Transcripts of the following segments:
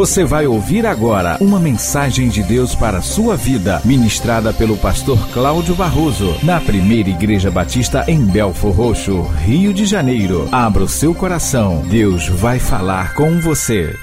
Você vai ouvir agora uma mensagem de Deus para a sua vida, ministrada pelo pastor Cláudio Barroso, na primeira Igreja Batista em Belfor Roxo, Rio de Janeiro. Abra o seu coração, Deus vai falar com você.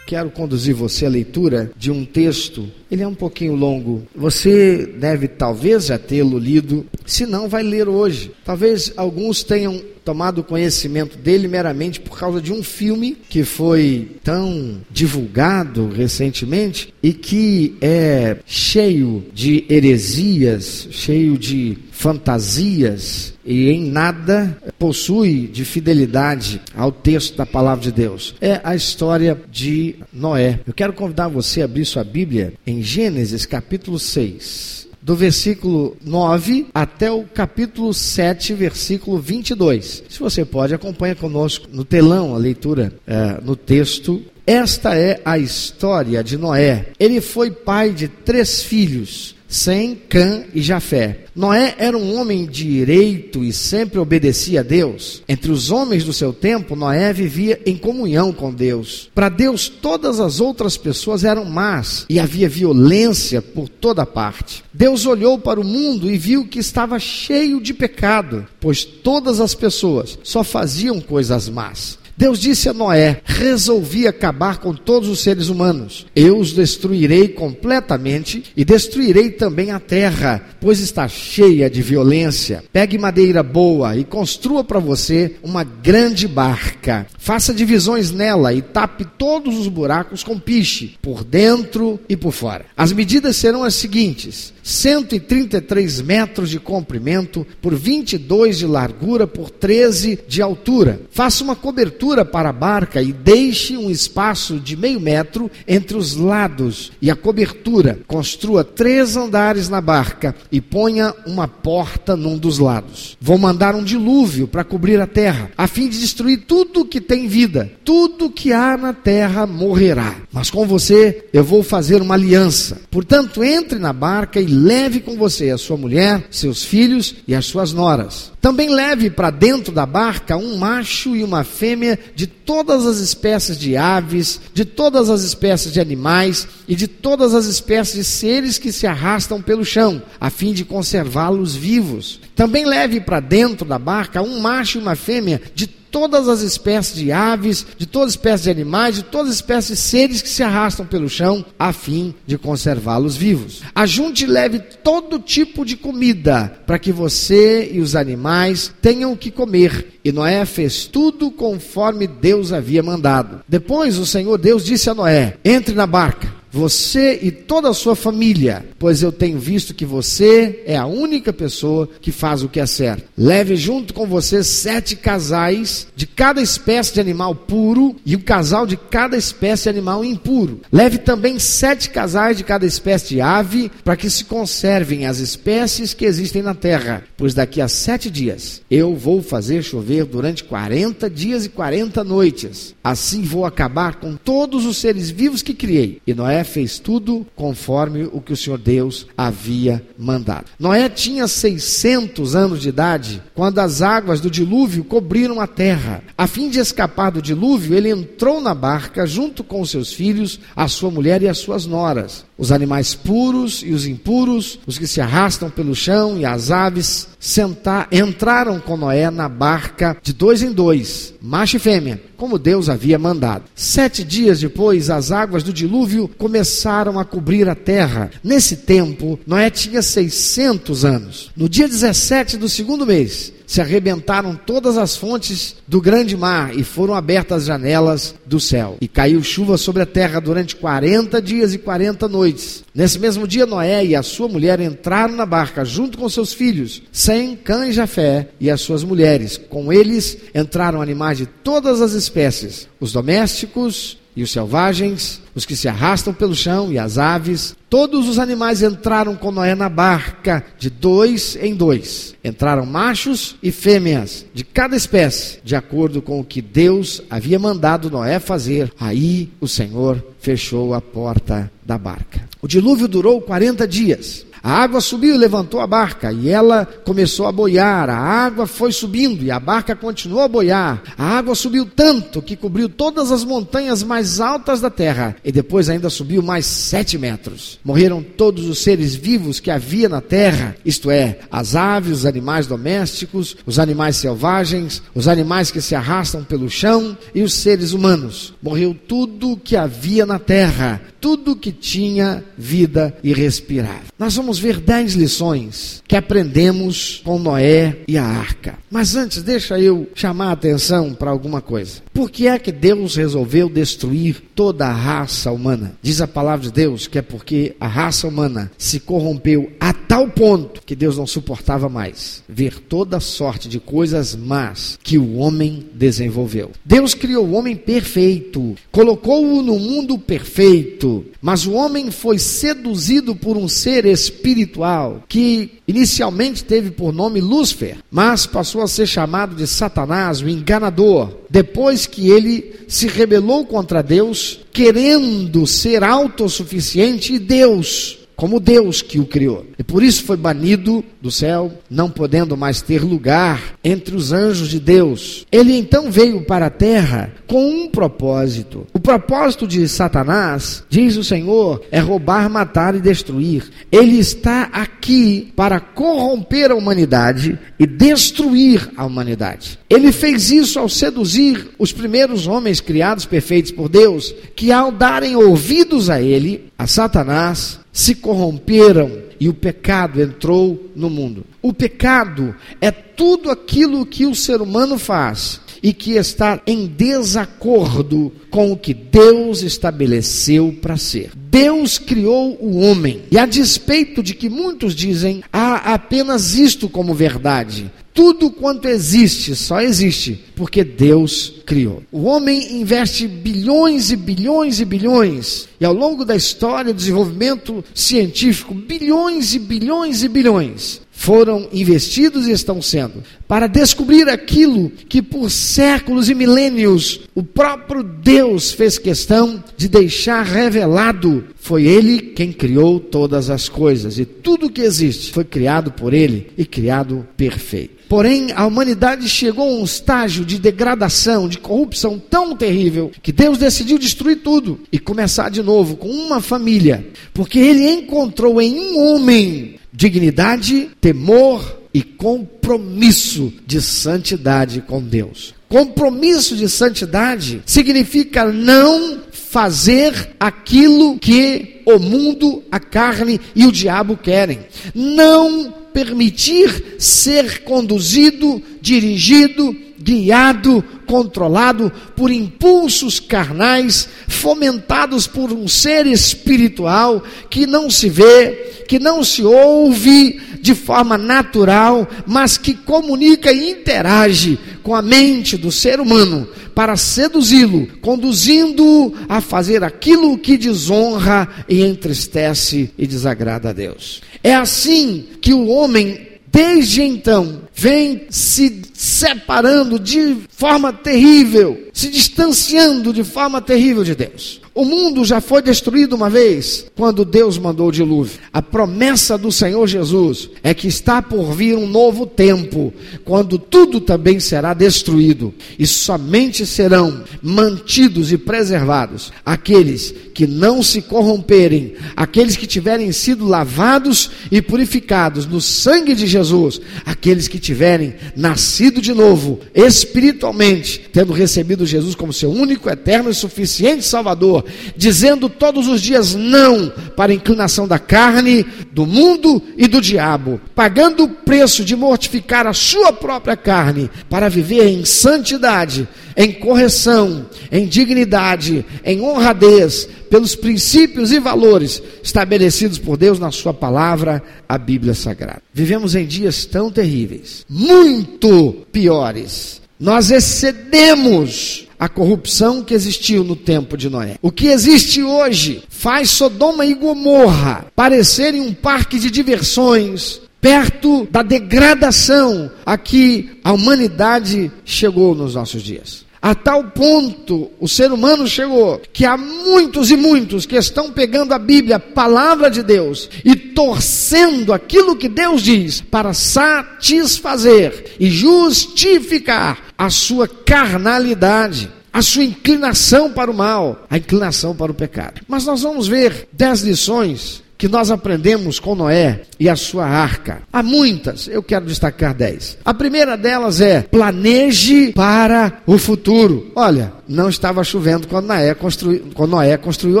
Quero conduzir você à leitura de um texto. Ele é um pouquinho longo. Você deve talvez já tê-lo lido, se não, vai ler hoje. Talvez alguns tenham tomado conhecimento dele meramente por causa de um filme que foi tão divulgado recentemente e que é cheio de heresias, cheio de fantasias e em nada possui de fidelidade ao texto da palavra de Deus. É a história de Noé. Eu quero convidar você a abrir sua Bíblia em Gênesis capítulo 6 do versículo 9 até o capítulo 7, versículo 22. Se você pode, acompanha conosco no telão a leitura é, no texto. Esta é a história de Noé. Ele foi pai de três filhos. Sem Cã e Jafé. Noé era um homem direito e sempre obedecia a Deus. Entre os homens do seu tempo, Noé vivia em comunhão com Deus. Para Deus, todas as outras pessoas eram más e havia violência por toda parte. Deus olhou para o mundo e viu que estava cheio de pecado, pois todas as pessoas só faziam coisas más. Deus disse a Noé: Resolvi acabar com todos os seres humanos. Eu os destruirei completamente e destruirei também a terra, pois está cheia de violência. Pegue madeira boa e construa para você uma grande barca. Faça divisões nela e tape todos os buracos com piche, por dentro e por fora. As medidas serão as seguintes: 133 metros de comprimento por 22 de largura por 13 de altura. Faça uma cobertura para a barca e deixe um espaço de meio metro entre os lados e a cobertura. Construa três andares na barca e ponha uma porta num dos lados. Vou mandar um dilúvio para cobrir a terra, a fim de destruir tudo que tem vida. Tudo que há na terra morrerá. Mas com você eu vou fazer uma aliança. Portanto, entre na barca e leve com você a sua mulher, seus filhos e as suas noras. Também leve para dentro da barca um macho e uma fêmea de todas as espécies de aves, de todas as espécies de animais e de todas as espécies de seres que se arrastam pelo chão, a fim de conservá-los vivos. Também leve para dentro da barca um macho e uma fêmea de todas as espécies de aves, de todas as espécies de animais, de todas as espécies de seres que se arrastam pelo chão, a fim de conservá-los vivos. Ajunte e leve todo tipo de comida, para que você e os animais tenham o que comer. E Noé fez tudo conforme Deus havia mandado. Depois o Senhor Deus disse a Noé: entre na barca você e toda a sua família, pois eu tenho visto que você é a única pessoa que faz o que é certo. Leve junto com você sete casais de cada espécie de animal puro e um casal de cada espécie de animal impuro. Leve também sete casais de cada espécie de ave, para que se conservem as espécies que existem na terra, pois daqui a sete dias eu vou fazer chover durante quarenta dias e quarenta noites. Assim vou acabar com todos os seres vivos que criei. E Noé fez tudo conforme o que o Senhor Deus havia mandado. Noé tinha 600 anos de idade quando as águas do dilúvio cobriram a terra. A fim de escapar do dilúvio, ele entrou na barca junto com seus filhos, a sua mulher e as suas noras os animais puros e os impuros, os que se arrastam pelo chão e as aves, sentar, entraram com Noé na barca de dois em dois, macho e fêmea, como Deus havia mandado. Sete dias depois, as águas do dilúvio começaram a cobrir a terra. Nesse tempo, Noé tinha 600 anos. No dia 17 do segundo mês, se arrebentaram todas as fontes do grande mar e foram abertas as janelas do céu. E caiu chuva sobre a terra durante 40 dias e 40 noites. Nesse mesmo dia, Noé e a sua mulher entraram na barca junto com seus filhos, Sem, Cã e Jafé, e as suas mulheres. Com eles entraram animais de todas as espécies, os domésticos e os selvagens, os que se arrastam pelo chão e as aves. Todos os animais entraram com Noé na barca, de dois em dois. Entraram machos e fêmeas, de cada espécie, de acordo com o que Deus havia mandado Noé fazer. Aí o Senhor fechou a porta da barca. O dilúvio durou 40 dias. A água subiu e levantou a barca, e ela começou a boiar. A água foi subindo e a barca continuou a boiar. A água subiu tanto que cobriu todas as montanhas mais altas da terra, e depois ainda subiu mais sete metros. Morreram todos os seres vivos que havia na terra, isto é, as aves, os animais domésticos, os animais selvagens, os animais que se arrastam pelo chão e os seres humanos. Morreu tudo que havia na terra, tudo que tinha vida e respirava. Nós vamos ver dez lições que aprendemos com Noé e a arca. Mas antes, deixa eu chamar a atenção para alguma coisa. Por que é que Deus resolveu destruir toda a raça humana? Diz a palavra de Deus que é porque a raça humana se corrompeu a tal ponto que Deus não suportava mais ver toda sorte de coisas más que o homem desenvolveu. Deus criou o homem perfeito, colocou-o no mundo perfeito, mas o homem foi seduzido por um ser espiritual que inicialmente teve por nome Lúcifer, mas passou a ser chamado de Satanás, o enganador, depois que ele se rebelou contra Deus, querendo ser autossuficiente e Deus como Deus que o criou. E por isso foi banido do céu, não podendo mais ter lugar entre os anjos de Deus. Ele então veio para a terra com um propósito. O propósito de Satanás, diz o Senhor, é roubar, matar e destruir. Ele está aqui para corromper a humanidade e destruir a humanidade. Ele fez isso ao seduzir os primeiros homens criados perfeitos por Deus, que ao darem ouvidos a ele, a Satanás, se corromperam e o pecado entrou no mundo. O pecado é tudo aquilo que o ser humano faz e que está em desacordo com o que Deus estabeleceu para ser. Deus criou o homem, e a despeito de que muitos dizem há apenas isto como verdade, tudo quanto existe só existe porque Deus criou. O homem investe bilhões e bilhões e bilhões, e ao longo da história do desenvolvimento científico, bilhões e bilhões e bilhões foram investidos e estão sendo para descobrir aquilo que por séculos e milênios o próprio Deus fez questão de deixar revelado. Foi Ele quem criou todas as coisas e tudo que existe foi criado por Ele e criado perfeito. Porém, a humanidade chegou a um estágio de degradação, de corrupção tão terrível, que Deus decidiu destruir tudo e começar de novo com uma família, porque Ele encontrou em um homem dignidade, temor e compromisso de santidade com Deus. Compromisso de santidade significa não fazer aquilo que o mundo, a carne e o diabo querem. Não permitir ser conduzido, dirigido, guiado, controlado por impulsos carnais, fomentados por um ser espiritual que não se vê, que não se ouve de forma natural, mas que comunica e interage com a mente do ser humano para seduzi-lo, conduzindo-o a fazer aquilo que desonra e entristece e desagrada a Deus. É assim que o homem desde então vem se separando de forma terrível, se distanciando de forma terrível de Deus. O mundo já foi destruído uma vez, quando Deus mandou o dilúvio. A promessa do Senhor Jesus é que está por vir um novo tempo, quando tudo também será destruído, e somente serão mantidos e preservados aqueles que não se corromperem, aqueles que tiverem sido lavados e purificados no sangue de Jesus, aqueles que tiverem nascido de novo, espiritualmente, tendo recebido Jesus como seu único, eterno e suficiente Salvador, dizendo todos os dias não para a inclinação da carne, do mundo e do diabo, pagando o preço de mortificar a sua própria carne para viver em santidade em correção, em dignidade, em honradez, pelos princípios e valores estabelecidos por Deus na Sua palavra, a Bíblia Sagrada. Vivemos em dias tão terríveis, muito piores. Nós excedemos a corrupção que existiu no tempo de Noé. O que existe hoje faz Sodoma e Gomorra parecerem um parque de diversões, perto da degradação a que a humanidade chegou nos nossos dias. A tal ponto o ser humano chegou que há muitos e muitos que estão pegando a Bíblia, a palavra de Deus, e torcendo aquilo que Deus diz para satisfazer e justificar a sua carnalidade a sua inclinação para o mal, a inclinação para o pecado. Mas nós vamos ver dez lições que nós aprendemos com Noé e a sua arca. Há muitas, eu quero destacar dez. A primeira delas é planeje para o futuro. Olha, não estava chovendo quando Noé construiu, quando Noé construiu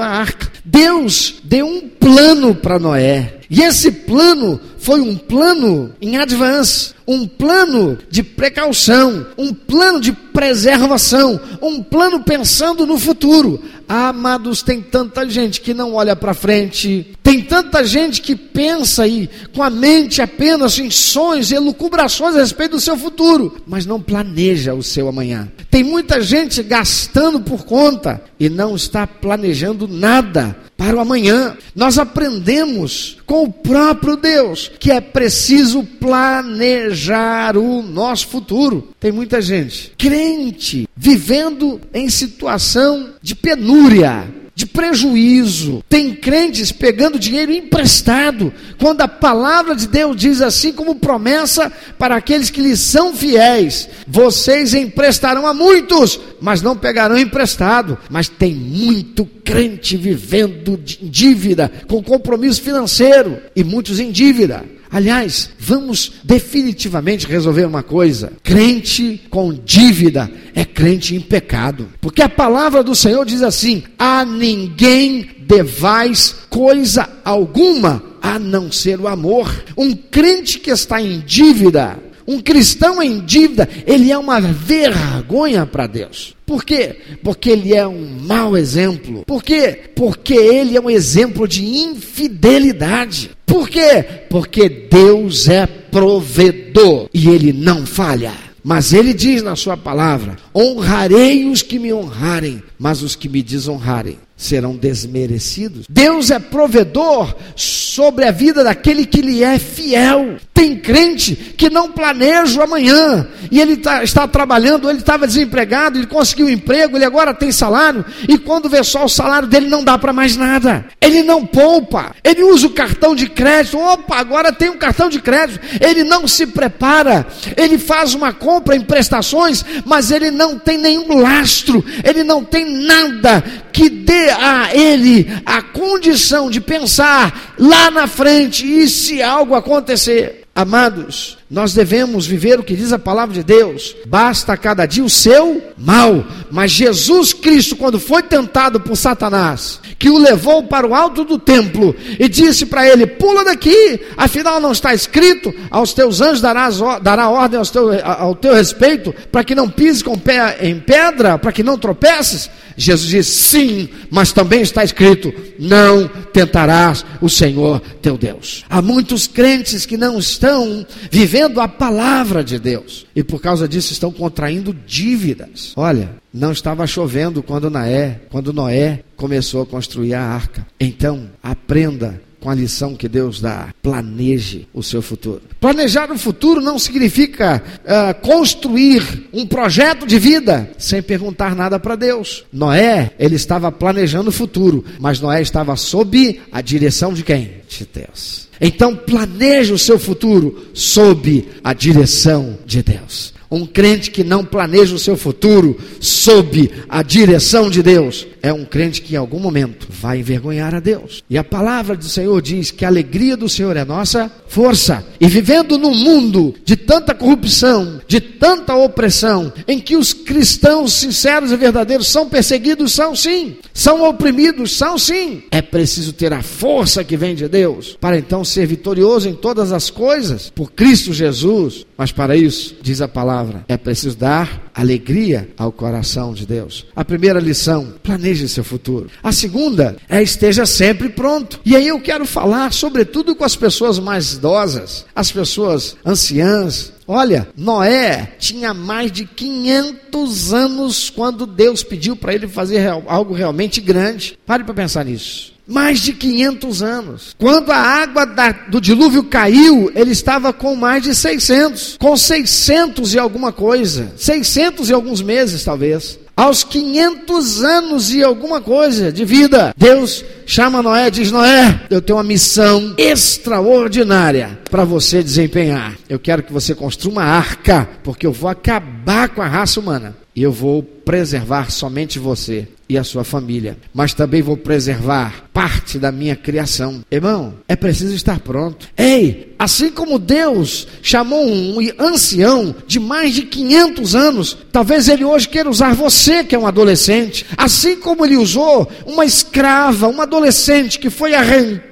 a arca. Deus deu um plano para Noé. E esse plano foi um plano em advance, um plano de precaução, um plano de preservação, um plano pensando no futuro. Amados, tem tanta gente que não olha para frente, tem tanta gente que pensa aí com a mente apenas em sonhos e elucubrações a respeito do seu futuro, mas não planeja o seu amanhã. Tem muita gente gastando por conta e não está planejando nada para o amanhã. Nós aprendemos com o próprio Deus que é preciso planejar o nosso futuro. Tem muita gente crente vivendo em situação de penúria, de prejuízo. Tem crentes pegando dinheiro emprestado, quando a palavra de Deus diz assim como promessa para aqueles que lhes são fiéis: vocês emprestarão a muitos, mas não pegarão emprestado. Mas tem muito crente vivendo em dívida, com compromisso financeiro e muitos em dívida. Aliás, vamos definitivamente resolver uma coisa: crente com dívida é crente em pecado. Porque a palavra do Senhor diz assim: a ninguém devais coisa alguma a não ser o amor. Um crente que está em dívida, um cristão em dívida, ele é uma vergonha para Deus. Por quê? Porque ele é um mau exemplo. Por quê? Porque ele é um exemplo de infidelidade. Por quê? Porque Deus é provedor e ele não falha. Mas ele diz na sua palavra: honrarei os que me honrarem, mas os que me desonrarem serão desmerecidos. Deus é provedor sobre a vida daquele que lhe é fiel. Tem crente que não planeja o amanhã e ele tá, está trabalhando, ele estava desempregado, ele conseguiu um emprego, ele agora tem salário e quando vê só o salário dele não dá para mais nada. Ele não poupa, ele usa o cartão de crédito. Opa, agora tem um cartão de crédito. Ele não se prepara, ele faz uma compra em prestações, mas ele não tem nenhum lastro, ele não tem nada que dê a ele a condição de pensar lá na frente e se algo acontecer. Amados, nós devemos viver o que diz a palavra de Deus. Basta cada dia o seu mal. Mas Jesus Cristo, quando foi tentado por Satanás, que o levou para o alto do templo e disse para ele: Pula daqui, afinal não está escrito: Aos teus anjos darás, dará ordem teu, ao teu respeito, para que não pises com pé em pedra, para que não tropeces. Jesus disse: Sim, mas também está escrito: Não tentarás o Senhor teu Deus. Há muitos crentes que não estão vivendo a palavra de Deus e por causa disso estão contraindo dívidas. Olha, não estava chovendo quando Noé, quando Noé começou a construir a arca. Então, aprenda com a lição que Deus dá. Planeje o seu futuro. Planejar o futuro não significa uh, construir um projeto de vida sem perguntar nada para Deus. Noé, ele estava planejando o futuro, mas Noé estava sob a direção de quem? De Deus. Então planeje o seu futuro sob a direção de Deus. Um crente que não planeja o seu futuro sob a direção de Deus é um crente que em algum momento vai envergonhar a Deus. E a palavra do Senhor diz que a alegria do Senhor é nossa força. E vivendo num mundo de tanta corrupção, de tanta opressão, em que os cristãos sinceros e verdadeiros são perseguidos, são sim, são oprimidos, são sim. É preciso ter a força que vem de Deus para então ser vitorioso em todas as coisas por Cristo Jesus. Mas para isso, diz a palavra, é preciso dar alegria ao coração de Deus. A primeira lição, planeje seu futuro. A segunda é esteja sempre pronto. E aí eu quero falar sobretudo com as pessoas mais idosas, as pessoas anciãs, Olha, Noé tinha mais de 500 anos quando Deus pediu para ele fazer algo realmente grande. Pare para pensar nisso. Mais de 500 anos. Quando a água da, do dilúvio caiu, ele estava com mais de 600. Com 600 e alguma coisa. 600 e alguns meses, talvez aos 500 anos e alguma coisa de vida, Deus chama Noé, diz: Noé, eu tenho uma missão extraordinária para você desempenhar. Eu quero que você construa uma arca, porque eu vou acabar com a raça humana e eu vou preservar somente você e a sua família, mas também vou preservar parte da minha criação. Irmão, é preciso estar pronto. Ei, assim como Deus chamou um ancião de mais de 500 anos, talvez ele hoje queira usar você que é um adolescente, assim como ele usou uma escrava, uma adolescente que foi arrancada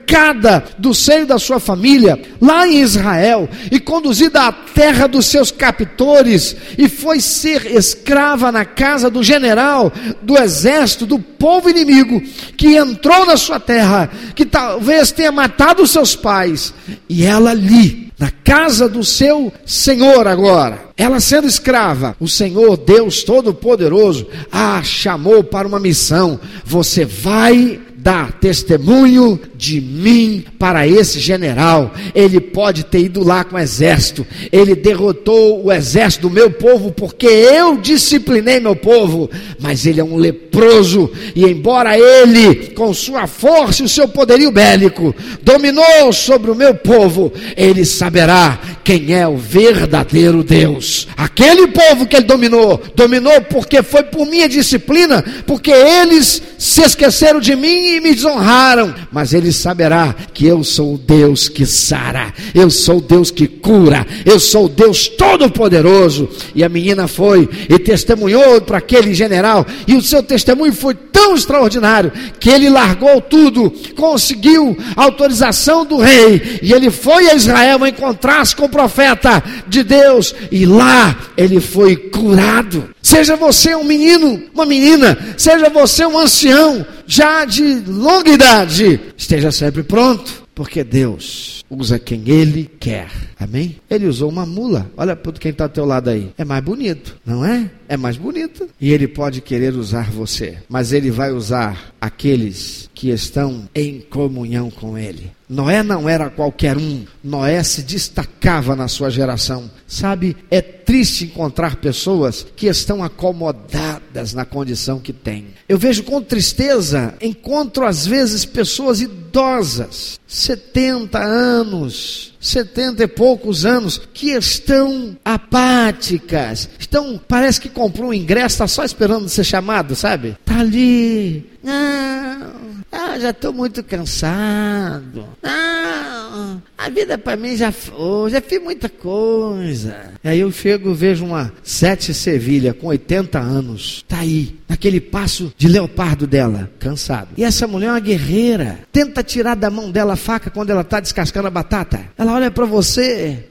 do seio da sua família, lá em Israel, e conduzida à terra dos seus captores, e foi ser escrava na casa do general do exército do povo inimigo que entrou na sua terra, que talvez tenha matado seus pais, e ela ali, na casa do seu senhor agora, ela sendo escrava, o Senhor Deus Todo-Poderoso a chamou para uma missão. Você vai dar testemunho de mim para esse general. Ele pode ter ido lá com o exército. Ele derrotou o exército do meu povo porque eu disciplinei meu povo. Mas ele é um leproso e embora ele, com sua força e o seu poderio bélico, dominou sobre o meu povo, ele saberá quem é o verdadeiro Deus. Aquele povo que ele dominou, dominou porque foi por minha disciplina, porque eles se esqueceram de mim me desonraram, mas ele saberá que eu sou o Deus que sara, eu sou o Deus que cura, eu sou o Deus todo-poderoso. E a menina foi e testemunhou para aquele general, e o seu testemunho foi tão extraordinário que ele largou tudo, conseguiu autorização do rei, e ele foi a Israel encontrar-se com o profeta de Deus, e lá ele foi curado. Seja você um menino, uma menina, seja você um ancião, já de longa idade, esteja sempre pronto, porque Deus usa quem Ele quer. Amém? Ele usou uma mula. Olha para quem está ao teu lado aí. É mais bonito, não é? É mais bonito. E Ele pode querer usar você, mas Ele vai usar aqueles que estão em comunhão com Ele. Noé não era qualquer um. Noé se destacava na sua geração. Sabe, é triste encontrar pessoas que estão acomodadas na condição que têm. Eu vejo com tristeza, encontro às vezes pessoas idosas, 70 anos, 70 e poucos anos, que estão apáticas, estão, parece que comprou um ingresso, está só esperando ser chamado, sabe? Está ali, não, ah, já estou muito cansado. Ah, a vida para mim já foi, já fiz muita coisa. E aí eu chego, vejo uma sete Sevilha com 80 anos. Tá aí, naquele passo de leopardo dela, cansado. E essa mulher é uma guerreira. Tenta tirar da mão dela a faca quando ela está descascando a batata. Ela olha para você,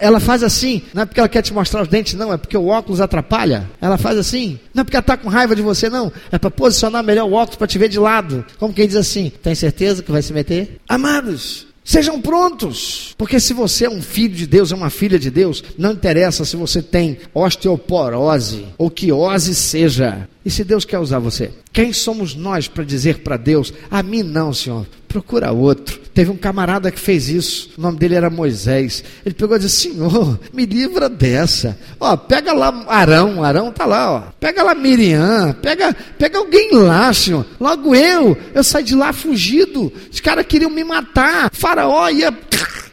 ela faz assim, não é porque ela quer te mostrar os dentes, não, é porque o óculos atrapalha. Ela faz assim, não é porque ela está com raiva de você, não, é para posicionar melhor o óculos para te ver de lado. Como quem diz assim: tem certeza que vai se meter? Amados, Sejam prontos, porque se você é um filho de Deus, é uma filha de Deus, não interessa se você tem osteoporose ou que ose seja, e se Deus quer usar você? Quem somos nós para dizer para Deus, a mim não, Senhor, procura outro. Teve um camarada que fez isso, o nome dele era Moisés. Ele pegou e disse: Senhor, me livra dessa. Ó, pega lá Arão, Arão tá lá, ó. Pega lá Miriam, pega, pega alguém lá, Senhor. Logo eu, eu saí de lá fugido. Os caras queriam me matar. Faraó ia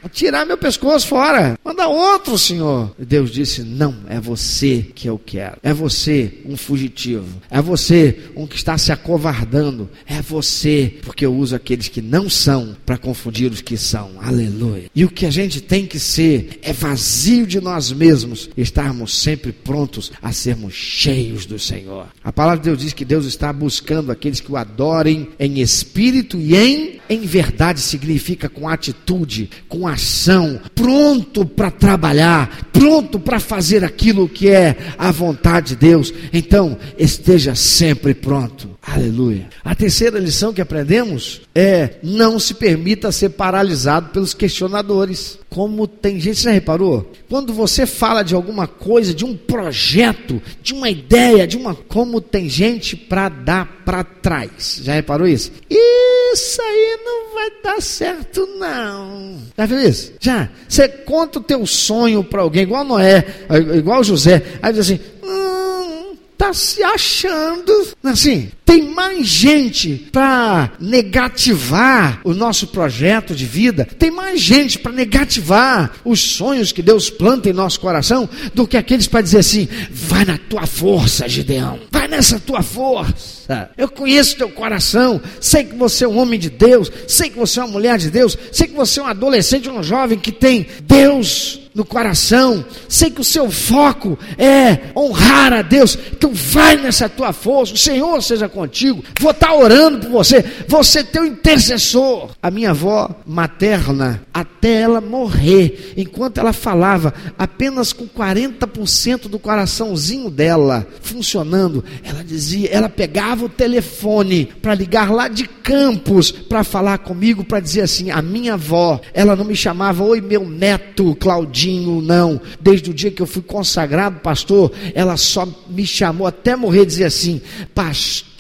tirar meu pescoço fora. Manda outro, Senhor. E Deus disse: Não, é você que eu quero. É você, um fugitivo. É você, um que está se acovardando. É você, porque eu uso aqueles que não são para confundir os que são. Aleluia. E o que a gente tem que ser é vazio de nós mesmos, estarmos sempre prontos a sermos cheios do Senhor. A palavra de Deus diz que Deus está buscando aqueles que o adorem em espírito e em em verdade significa com atitude, com ação, pronto para trabalhar, pronto para fazer aquilo que é a vontade de Deus. Então, esteja sempre pronto. Aleluia. A terceira lição que aprendemos é não se permita ser paralisado pelos questionadores. Como tem gente, você já reparou? Quando você fala de alguma coisa, de um projeto, de uma ideia, de uma. Como tem gente para dar para trás. Já reparou isso? Isso aí não vai dar certo, não. Viu isso? Já. Você conta o teu sonho para alguém, igual Noé, igual José. Aí diz assim: está se achando. Assim, tem mais gente para negativar o nosso projeto de vida, tem mais gente para negativar os sonhos que Deus planta em nosso coração, do que aqueles para dizer assim: vai na tua força, Gideão, vai nessa tua força. Eu conheço teu coração, sei que você é um homem de Deus, sei que você é uma mulher de Deus, sei que você é um adolescente, um jovem que tem Deus no coração. Sei que o seu foco é honrar a Deus. Então vai nessa tua força. O Senhor seja contigo. Vou estar orando por você. Você é teu intercessor. A minha avó materna, até ela morrer, enquanto ela falava, apenas com 40% do coraçãozinho dela funcionando, ela dizia, ela pegava o telefone para ligar lá de Campos para falar comigo, para dizer assim: a minha avó, ela não me chamava, oi meu neto Claudinho não. Desde o dia que eu fui consagrado pastor, ela só me chamou até morrer, dizia assim: Pastor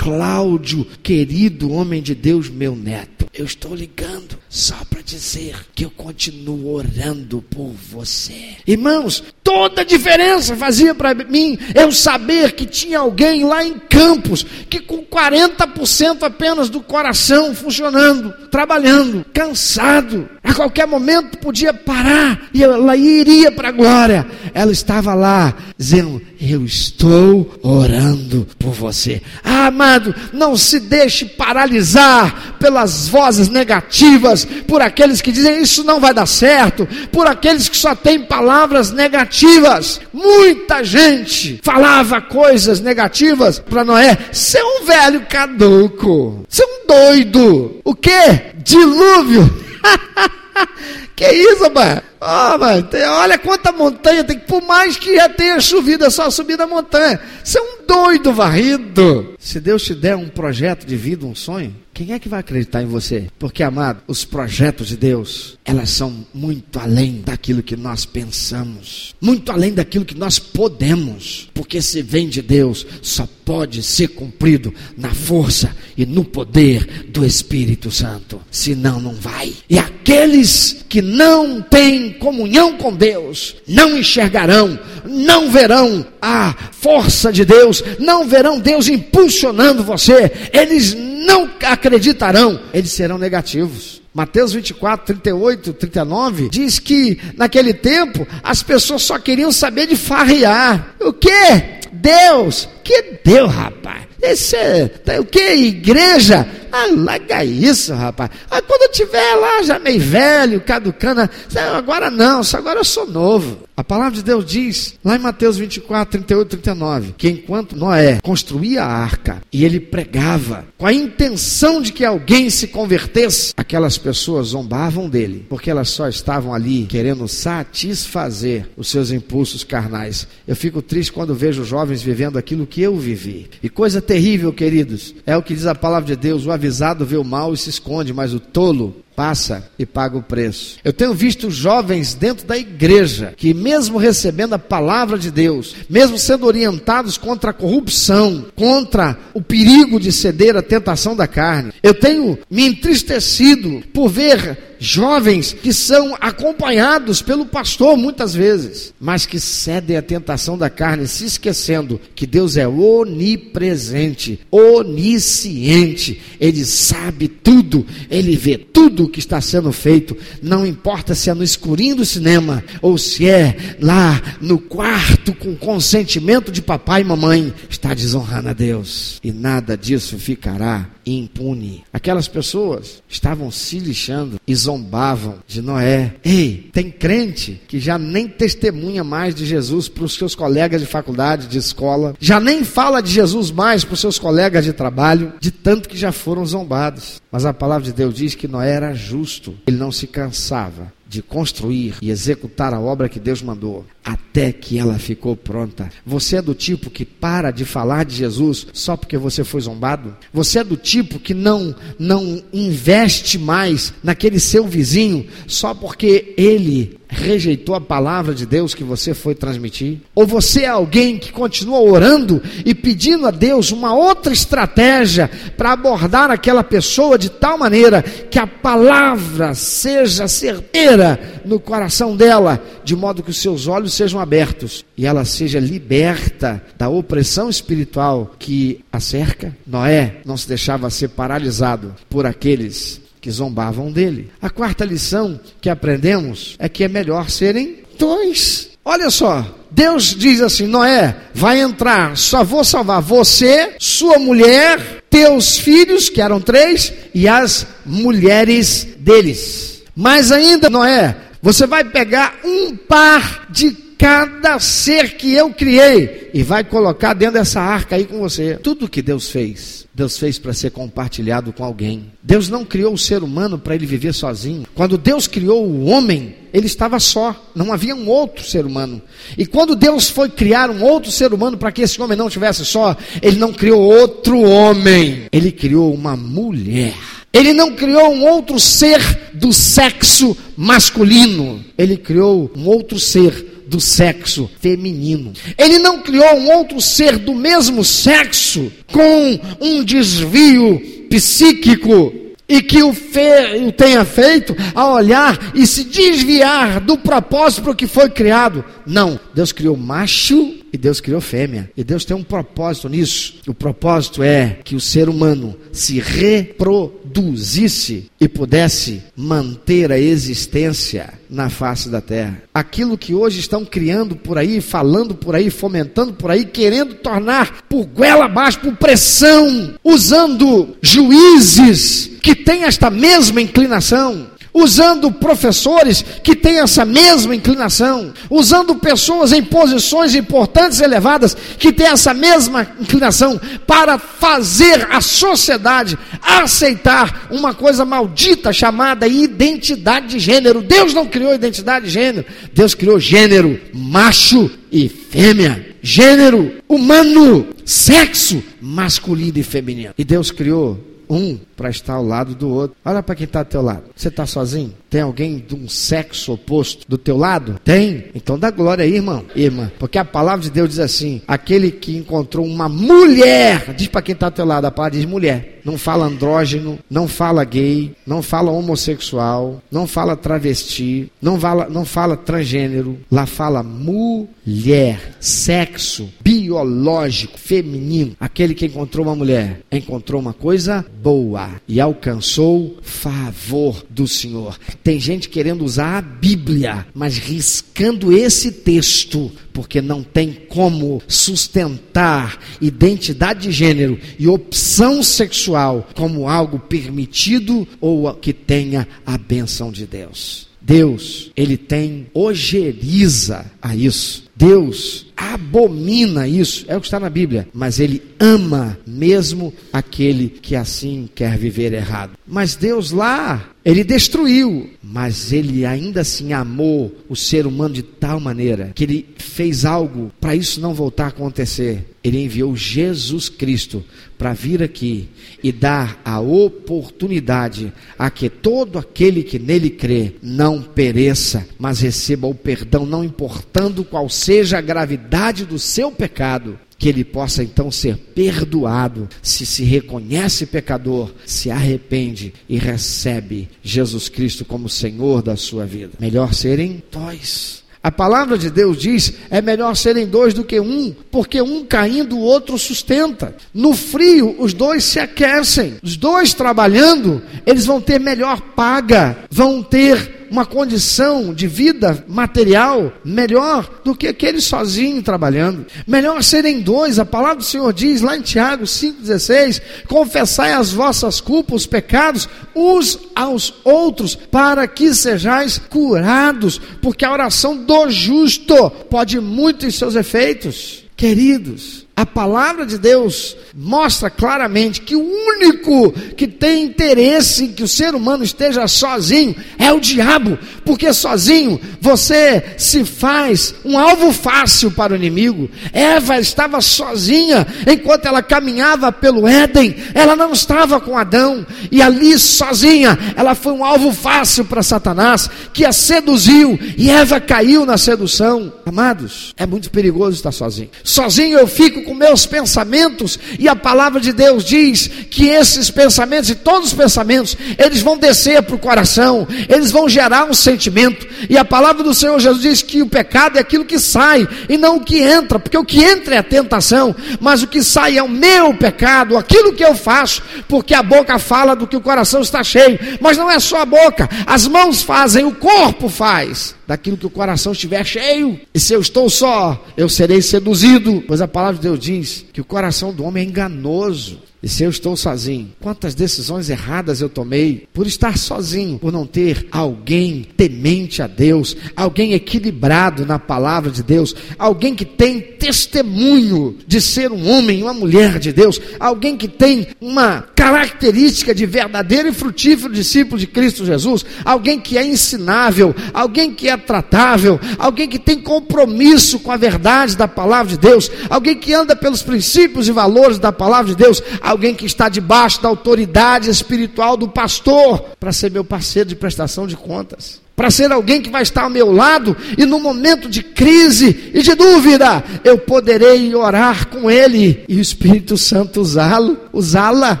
Cláudio, querido homem de Deus, meu neto, eu estou ligando só para dizer que eu continuo orando por você. Irmãos, toda a diferença fazia para mim eu saber que tinha alguém lá em Campos que com 40% apenas do coração funcionando, trabalhando, cansado, a qualquer momento podia parar e ela iria para a glória. Ela estava lá dizendo: Eu estou orando por você. Ah, amado, não se deixe paralisar pelas vozes negativas, por aqueles que dizem isso não vai dar certo, por aqueles que só têm palavras negativas. Muita gente falava coisas negativas para Noé: Você é um velho caduco, você é um doido. O que? Dilúvio. que isso, rapaz? Oh, mano, olha quanta montanha tem. Por mais que já tenha chovido, é só subir da montanha. Você é um doido varrido. Se Deus te der um projeto de vida, um sonho, quem é que vai acreditar em você? Porque, amado, os projetos de Deus, elas são muito além daquilo que nós pensamos, muito além daquilo que nós podemos. Porque se vem de Deus, só pode ser cumprido na força e no poder do Espírito Santo. Senão, não vai. E aqueles que não têm comunhão com Deus, não enxergarão, não verão a força de Deus, não verão Deus impulsionando você, eles não acreditarão, eles serão negativos. Mateus 24, 38, 39 diz que naquele tempo as pessoas só queriam saber de farrear. O que? Deus. Que Deus, rapaz? Esse é, tá, o que? Igreja? Ah, larga isso, rapaz. Ah, quando eu tiver lá já meio velho, caducando, agora não, agora eu sou novo. A palavra de Deus diz, lá em Mateus 24, 38, 39, que enquanto Noé construía a arca e ele pregava com a intenção de que alguém se convertesse, aquelas pessoas zombavam dele, porque elas só estavam ali querendo satisfazer os seus impulsos carnais. Eu fico triste quando vejo jovens vivendo aquilo que eu vivi. E coisa terrível, queridos, é o que diz a palavra de Deus: o avisado vê o mal e se esconde, mas o tolo passa e paga o preço. Eu tenho visto jovens dentro da igreja que, mesmo recebendo a palavra de Deus, mesmo sendo orientados contra a corrupção, contra o perigo de ceder à tentação da carne, eu tenho me entristecido por ver jovens que são acompanhados pelo pastor muitas vezes, mas que cedem à tentação da carne, se esquecendo que Deus é onipresente, onisciente, Ele sabe tudo, Ele vê tudo o que está sendo feito, não importa se é no escurinho do cinema ou se é lá no quarto com consentimento de papai e mamãe, está desonrando a Deus e nada disso ficará impune. Aquelas pessoas estavam se lixando e zombavam de Noé. Ei, tem crente que já nem testemunha mais de Jesus para os seus colegas de faculdade, de escola, já nem fala de Jesus mais para os seus colegas de trabalho, de tanto que já foram zombados. Mas a palavra de Deus diz que Noé era justo, ele não se cansava de construir e executar a obra que Deus mandou, até que ela ficou pronta. Você é do tipo que para de falar de Jesus só porque você foi zombado? Você é do tipo que não não investe mais naquele seu vizinho só porque ele rejeitou a palavra de Deus que você foi transmitir? Ou você é alguém que continua orando e pedindo a Deus uma outra estratégia para abordar aquela pessoa de tal maneira que a palavra seja certeira no coração dela, de modo que os seus olhos sejam abertos e ela seja liberta da opressão espiritual que a cerca? Noé não se deixava ser paralisado por aqueles que zombavam dele. A quarta lição que aprendemos é que é melhor serem dois. Olha só, Deus diz assim: Noé, vai entrar, só vou salvar você, sua mulher, teus filhos, que eram três, e as mulheres deles. Mas ainda, Noé, você vai pegar um par de cada ser que eu criei e vai colocar dentro dessa arca aí com você. Tudo que Deus fez, Deus fez para ser compartilhado com alguém. Deus não criou o ser humano para ele viver sozinho. Quando Deus criou o homem, ele estava só, não havia um outro ser humano. E quando Deus foi criar um outro ser humano para que esse homem não estivesse só, ele não criou outro homem, ele criou uma mulher. Ele não criou um outro ser do sexo masculino, ele criou um outro ser do sexo feminino. Ele não criou um outro ser do mesmo sexo com um desvio psíquico e que o, fe, o tenha feito a olhar e se desviar do propósito para o que foi criado. Não, Deus criou macho e Deus criou fêmea. E Deus tem um propósito nisso. O propósito é que o ser humano se reproduzisse e pudesse manter a existência na face da terra. Aquilo que hoje estão criando por aí, falando por aí, fomentando por aí, querendo tornar por goela abaixo, por pressão, usando juízes que têm esta mesma inclinação, usando professores que têm essa mesma inclinação, usando pessoas em posições importantes e elevadas que têm essa mesma inclinação para fazer a sociedade aceitar uma coisa maldita chamada identidade de gênero. Deus não criou identidade de gênero, Deus criou gênero macho e fêmea. Gênero humano, sexo masculino e feminino. E Deus criou um para estar ao lado do outro. Olha para quem está ao teu lado. Você está sozinho? Tem alguém de um sexo oposto do teu lado? Tem? Então dá glória aí, irmão. Irmã. Porque a palavra de Deus diz assim: aquele que encontrou uma mulher, diz para quem está ao teu lado, a palavra diz mulher. Não fala andrógeno, não fala gay, não fala homossexual, não fala travesti, não fala, não fala transgênero. Lá fala mulher, sexo biológico, feminino. Aquele que encontrou uma mulher, encontrou uma coisa boa e alcançou favor do Senhor. Tem gente querendo usar a Bíblia, mas riscando esse texto, porque não tem como sustentar identidade de gênero e opção sexual como algo permitido ou que tenha a benção de Deus. Deus, ele tem ojeriza a isso. Deus abomina isso, é o que está na Bíblia, mas ele ama mesmo aquele que assim quer viver errado. Mas Deus lá, ele destruiu, mas ele ainda assim amou o ser humano de tal maneira que ele fez algo para isso não voltar a acontecer. Ele enviou Jesus Cristo para vir aqui e dar a oportunidade a que todo aquele que nele crê não pereça, mas receba o perdão, não importando qual seja a gravidade do seu pecado, que ele possa então ser perdoado, se se reconhece pecador, se arrepende e recebe Jesus Cristo como Senhor da sua vida. Melhor serem dois. A palavra de Deus diz: é melhor serem dois do que um, porque um caindo, o outro sustenta. No frio, os dois se aquecem. Os dois trabalhando, eles vão ter melhor paga, vão ter uma condição de vida material melhor do que aquele sozinho trabalhando. Melhor serem dois, a palavra do Senhor diz lá em Tiago 5,16: confessai as vossas culpas, os pecados, uns aos outros, para que sejais curados, porque a oração do justo pode muito em seus efeitos. Queridos, a palavra de Deus mostra claramente que o único que tem interesse em que o ser humano esteja sozinho é o diabo, porque sozinho você se faz um alvo fácil para o inimigo. Eva estava sozinha enquanto ela caminhava pelo Éden, ela não estava com Adão, e ali sozinha ela foi um alvo fácil para Satanás, que a seduziu, e Eva caiu na sedução. Amados, é muito perigoso estar sozinho. Sozinho eu fico com meus pensamentos, e a palavra de Deus diz que esses pensamentos e todos os pensamentos, eles vão descer para o coração, eles vão gerar um sentimento. E a palavra do Senhor Jesus diz que o pecado é aquilo que sai e não o que entra, porque o que entra é a tentação, mas o que sai é o meu pecado, aquilo que eu faço, porque a boca fala do que o coração está cheio. Mas não é só a boca, as mãos fazem, o corpo faz daquilo que o coração estiver cheio. E se eu estou só, eu serei seduzido, pois a palavra de Deus diz que o coração do homem é enganoso. E se eu estou sozinho, quantas decisões erradas eu tomei por estar sozinho, por não ter alguém temente a Deus, alguém equilibrado na palavra de Deus, alguém que tem testemunho de ser um homem, uma mulher de Deus, alguém que tem uma característica de verdadeiro e frutífero discípulo de Cristo Jesus, alguém que é ensinável, alguém que é tratável, alguém que tem compromisso com a verdade da palavra de Deus, alguém que anda pelos princípios e valores da palavra de Deus, alguém que está debaixo da autoridade espiritual do pastor, para ser meu parceiro de prestação de contas para ser alguém que vai estar ao meu lado e no momento de crise e de dúvida, eu poderei orar com ele e o Espírito Santo usá-lo, usá-la.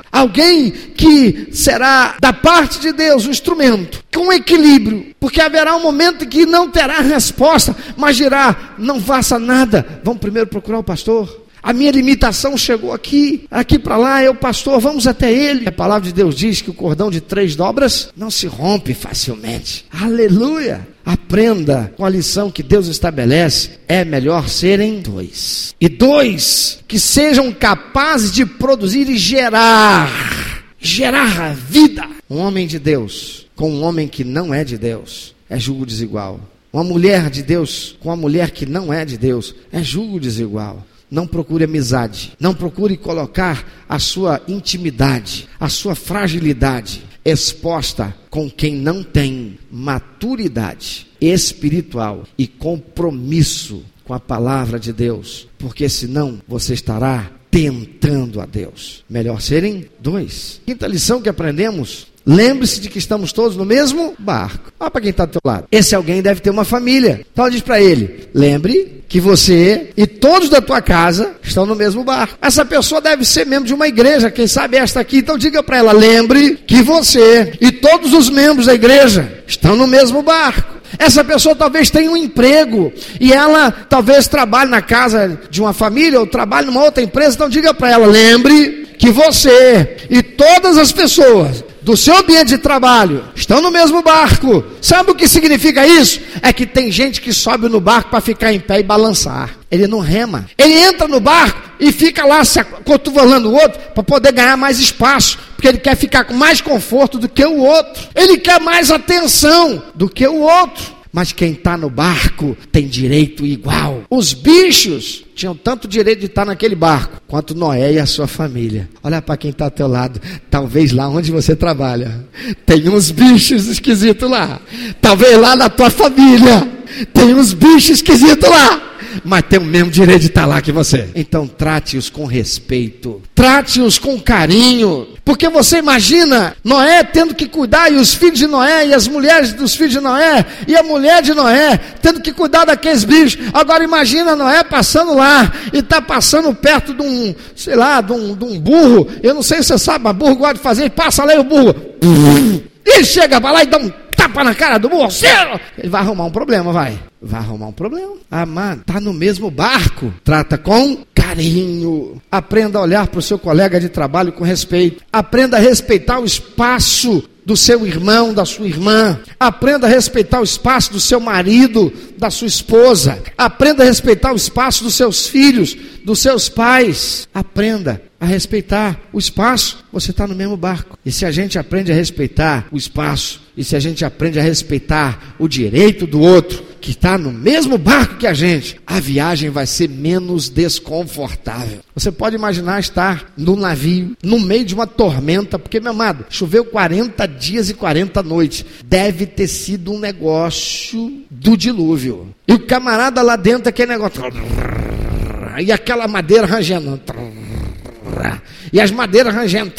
Alguém que será da parte de Deus o instrumento, com equilíbrio, porque haverá um momento que não terá resposta, mas dirá: não faça nada, vamos primeiro procurar o pastor. A minha limitação chegou aqui, aqui para lá, eu, pastor, vamos até ele. A palavra de Deus diz que o cordão de três dobras não se rompe facilmente. Aleluia! Aprenda com a lição que Deus estabelece: é melhor serem dois. E dois que sejam capazes de produzir e gerar, gerar a vida. Um homem de Deus com um homem que não é de Deus é julgo desigual. Uma mulher de Deus com uma mulher que não é de Deus é julgo desigual. Não procure amizade. Não procure colocar a sua intimidade, a sua fragilidade exposta com quem não tem maturidade espiritual e compromisso com a palavra de Deus, porque senão você estará tentando a Deus. Melhor serem dois. Quinta lição que aprendemos Lembre-se de que estamos todos no mesmo barco. Olha para quem está do teu lado. Esse alguém deve ter uma família. Então diz para ele: lembre que você e todos da tua casa estão no mesmo barco. Essa pessoa deve ser membro de uma igreja, quem sabe esta aqui. Então diga para ela: lembre que você e todos os membros da igreja estão no mesmo barco. Essa pessoa talvez tenha um emprego e ela talvez trabalhe na casa de uma família ou trabalhe numa outra empresa. Então diga para ela: lembre que você e todas as pessoas do seu ambiente de trabalho estão no mesmo barco. Sabe o que significa isso? É que tem gente que sobe no barco para ficar em pé e balançar. Ele não rema. Ele entra no barco e fica lá se acotovelando o outro para poder ganhar mais espaço. Porque ele quer ficar com mais conforto do que o outro. Ele quer mais atenção do que o outro mas quem está no barco tem direito igual. Os bichos tinham tanto direito de estar naquele barco quanto Noé e a sua família. Olha para quem está ao teu lado. Talvez lá onde você trabalha tem uns bichos esquisitos lá. Talvez lá na tua família tem uns bichos esquisitos lá mas tem o mesmo direito de estar lá que você. Então trate-os com respeito, trate-os com carinho, porque você imagina Noé tendo que cuidar, e os filhos de Noé, e as mulheres dos filhos de Noé, e a mulher de Noé, tendo que cuidar daqueles bichos. Agora imagina Noé passando lá, e está passando perto de um, sei lá, de um, de um burro. Eu não sei se você sabe, mas burro gosta de fazer, passa lá e o burro. E chega para lá e dá um tapa na cara do burro. Ele vai arrumar um problema, vai vai arrumar um problema. Ah, mano, tá no mesmo barco. Trata com carinho. Aprenda a olhar para o seu colega de trabalho com respeito. Aprenda a respeitar o espaço do seu irmão, da sua irmã. Aprenda a respeitar o espaço do seu marido, da sua esposa. Aprenda a respeitar o espaço dos seus filhos, dos seus pais. Aprenda a respeitar o espaço. Você está no mesmo barco. E se a gente aprende a respeitar o espaço, e se a gente aprende a respeitar o direito do outro, que está no mesmo barco que a gente, a viagem vai ser menos desconfortável. Você pode imaginar estar no navio, no meio de uma tormenta, porque, meu amado, choveu 40 dias e 40 noites. Deve ter sido um negócio do dilúvio. E o camarada lá dentro, aquele negócio. E aquela madeira rangendo. E as madeiras rangendo.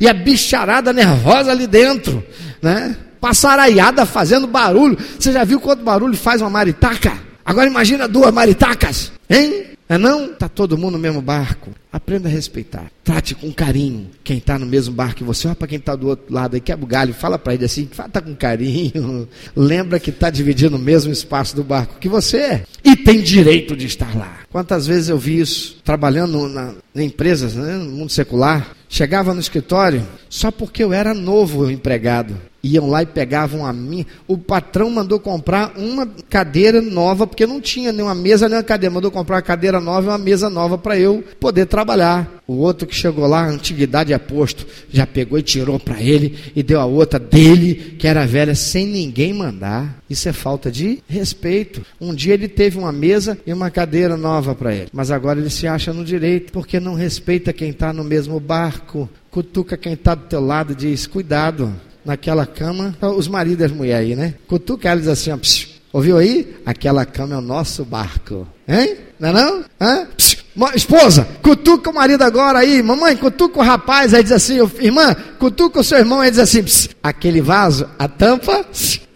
E a bicharada nervosa ali dentro, né? Passaraiada fazendo barulho. Você já viu quanto barulho faz uma maritaca? Agora imagina duas maritacas, hein? É não? Tá todo mundo no mesmo barco. Aprenda a respeitar. Trate com carinho quem está no mesmo barco que você. Olha para quem está do outro lado aí, quebra o galho, fala para ele assim, tá com carinho. Lembra que está dividindo o mesmo espaço do barco que você é. E tem direito de estar lá. Quantas vezes eu vi isso trabalhando na, em empresas, né, no mundo secular. Chegava no escritório só porque eu era novo empregado iam lá e pegavam a minha. O patrão mandou comprar uma cadeira nova, porque não tinha nenhuma mesa nem uma cadeira. Mandou comprar uma cadeira nova e uma mesa nova para eu poder trabalhar. O outro que chegou lá, antiguidade é posto, já pegou e tirou para ele e deu a outra dele, que era velha, sem ninguém mandar. Isso é falta de respeito. Um dia ele teve uma mesa e uma cadeira nova para ele, mas agora ele se acha no direito, porque não respeita quem está no mesmo barco. Cutuca quem está do teu lado e diz: Cuidado, naquela cama, os maridos e as mulheres aí, né? Cutuca eles assim, ó, psiu, ouviu aí? Aquela cama é o nosso barco, hein? Não é não? Hã? Psiu, esposa, cutuca o marido agora aí, mamãe, cutuca o rapaz, aí diz assim, irmã, cutuca o seu irmão, aí diz assim, psiu, aquele vaso, a tampa,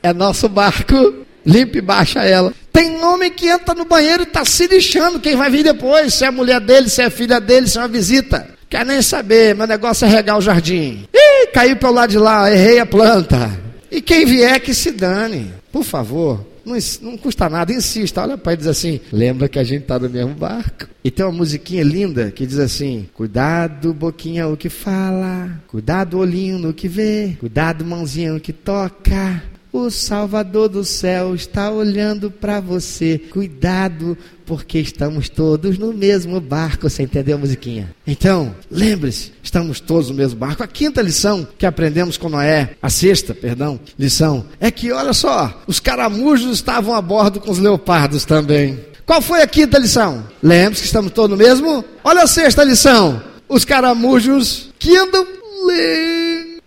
é nosso barco, limpe e baixa ela. Tem homem que entra no banheiro e está se lixando quem vai vir depois, se é mulher dele, se é filha dele, se é uma visita. Quer nem saber, meu negócio é regar o jardim. Ih, caiu pelo lado de lá, errei a planta. E quem vier que se dane. Por favor, não, não custa nada, insista. Olha e diz assim: lembra que a gente está no mesmo barco. E tem uma musiquinha linda que diz assim: Cuidado, boquinha, o que fala. Cuidado, olhinho no que vê. Cuidado, mãozinha, no que toca. O Salvador do céu está olhando para você. Cuidado, porque estamos todos no mesmo barco. Você entendeu a musiquinha? Então, lembre-se, estamos todos no mesmo barco. A quinta lição que aprendemos com Noé, a sexta, perdão, lição, é que, olha só, os caramujos estavam a bordo com os leopardos também. Qual foi a quinta lição? Lembre-se que estamos todos no mesmo? Olha a sexta lição. Os caramujos que andam lentos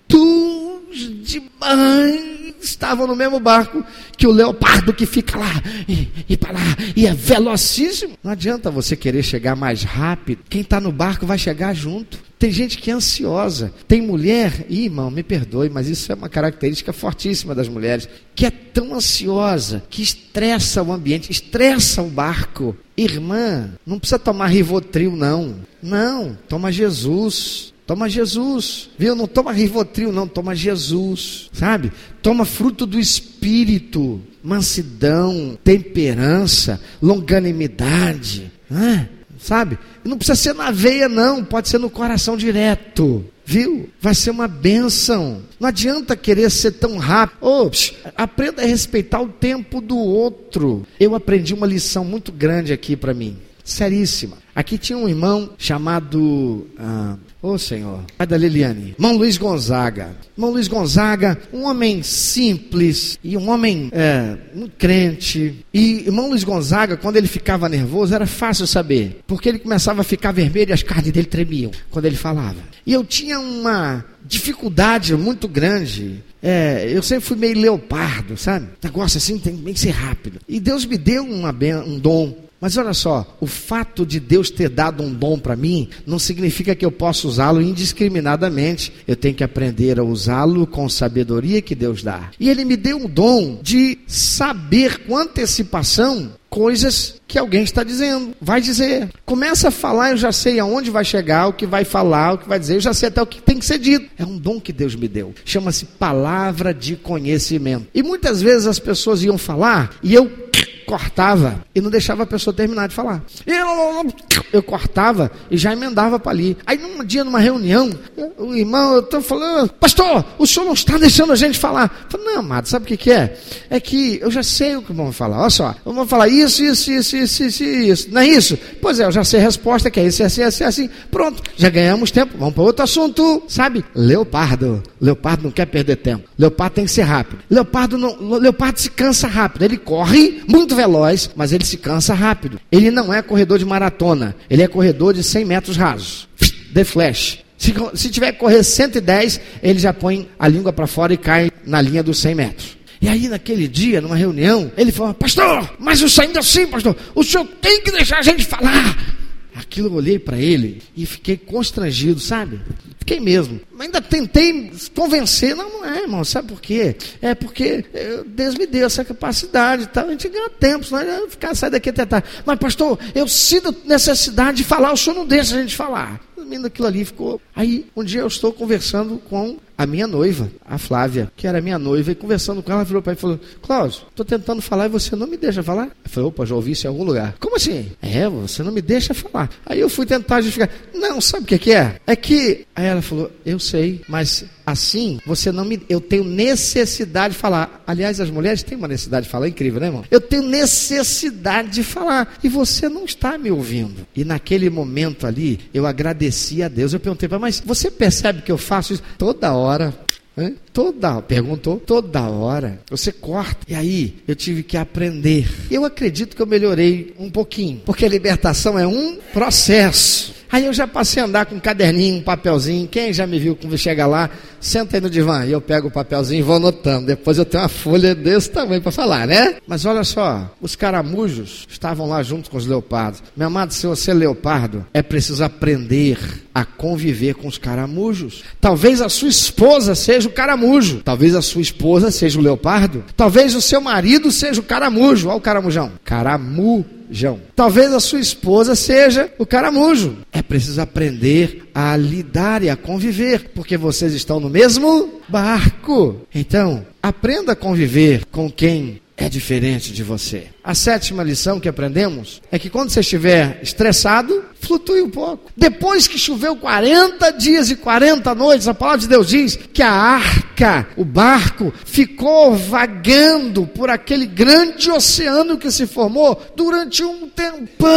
demais estavam no mesmo barco que o leopardo que fica lá e, e para lá e é velocíssimo. Não adianta você querer chegar mais rápido. Quem está no barco vai chegar junto. Tem gente que é ansiosa. Tem mulher, Ih, irmão, me perdoe, mas isso é uma característica fortíssima das mulheres, que é tão ansiosa, que estressa o ambiente, estressa o barco. Irmã, não precisa tomar Rivotril, não. Não, toma Jesus. Toma Jesus, viu? Não toma Rivotril, não, toma Jesus, sabe? Toma fruto do Espírito, mansidão, temperança, longanimidade, né? sabe? Não precisa ser na veia, não, pode ser no coração direto, viu? Vai ser uma bênção. Não adianta querer ser tão rápido. Oh, aprenda a respeitar o tempo do outro. Eu aprendi uma lição muito grande aqui para mim, seríssima. Aqui tinha um irmão chamado. Ah, Ô oh, Senhor, pai da Liliane, irmão Luiz Gonzaga. Irmão Luiz Gonzaga, um homem simples e um homem é, crente. E irmão Luiz Gonzaga, quando ele ficava nervoso, era fácil saber, porque ele começava a ficar vermelho e as carnes dele tremiam quando ele falava. E eu tinha uma dificuldade muito grande. É, eu sempre fui meio leopardo, sabe? Negócio assim tem, tem que ser rápido. E Deus me deu uma, um dom mas olha só, o fato de Deus ter dado um dom para mim não significa que eu possa usá-lo indiscriminadamente. Eu tenho que aprender a usá-lo com sabedoria que Deus dá. E Ele me deu um dom de saber com antecipação coisas que alguém está dizendo, vai dizer. Começa a falar, eu já sei aonde vai chegar, o que vai falar, o que vai dizer, eu já sei até o que tem que ser dito. É um dom que Deus me deu. Chama-se palavra de conhecimento. E muitas vezes as pessoas iam falar e eu cortava e não deixava a pessoa terminar de falar. eu cortava e já emendava para ali. Aí num dia, numa reunião, o irmão, eu estou falando, pastor, o senhor não está deixando a gente falar. Eu falei, não, amado, sabe o que, que é? É que eu já sei o que vão falar. Olha só, vamos falar isso, isso, isso, isso, isso, isso. Não é isso? Pois é, eu já sei a resposta, que é isso, é assim, é assim, é assim. Pronto, já ganhamos tempo. Vamos para outro assunto, sabe? Leopardo. Leopardo não quer perder tempo. Leopardo tem que ser rápido. Leopardo não, Leopardo se cansa rápido. Ele corre muito veloz, mas ele se cansa rápido. Ele não é corredor de maratona. Ele é corredor de 100 metros rasos. The Flash. Se, se tiver que correr 110, ele já põe a língua para fora e cai na linha dos 100 metros. E aí, naquele dia, numa reunião, ele falou: Pastor, mas eu ainda assim, pastor, o senhor tem que deixar a gente falar. Aquilo eu olhei para ele e fiquei constrangido, sabe? Fiquei mesmo. Ainda tentei convencer. Não, não é, irmão. Sabe por quê? É porque eh, Deus me deu essa capacidade. Tá? A gente ganha tempo, senão eu ficar sair daqui até tarde. Mas, pastor, eu sinto necessidade de falar. O senhor não deixa a gente falar. Resumindo, aquilo ali ficou. Aí, um dia eu estou conversando com a minha noiva, a Flávia, que era minha noiva, e conversando com ela, virou para mim e falou: Cláudio, estou tentando falar e você não me deixa falar? Eu falei: opa, já ouvi isso em algum lugar. Como assim? É, você não me deixa falar. Aí eu fui tentar justificar: não, sabe o que, que é? É que. Aí ela falou: eu sei, mas assim, você não me. Eu tenho necessidade de falar. Aliás, as mulheres têm uma necessidade de falar, é incrível, né, irmão? Eu tenho necessidade de falar e você não está me ouvindo. E naquele momento ali, eu agradeci a Deus. Eu perguntei para mas você percebe que eu faço isso toda hora? Hein? Toda, perguntou, toda hora. Você corta. E aí, eu tive que aprender. Eu acredito que eu melhorei um pouquinho, porque a libertação é um processo. Aí eu já passei a andar com um caderninho, um papelzinho. Quem já me viu quando chega lá, senta aí no divã. E eu pego o papelzinho e vou anotando. Depois eu tenho uma folha desse tamanho para falar, né? Mas olha só, os caramujos estavam lá junto com os leopardos. Meu amado, se você é leopardo, é preciso aprender a conviver com os caramujos. Talvez a sua esposa seja o caramujo. Talvez a sua esposa seja o leopardo. Talvez o seu marido seja o caramujo. Olha o caramujão. Caramu João. Talvez a sua esposa seja o caramujo. É preciso aprender a lidar e a conviver, porque vocês estão no mesmo barco. Então, aprenda a conviver com quem é diferente de você. A sétima lição que aprendemos é que quando você estiver estressado, flutue um pouco. Depois que choveu 40 dias e 40 noites, a palavra de Deus diz que a arca, o barco, ficou vagando por aquele grande oceano que se formou durante um tempão,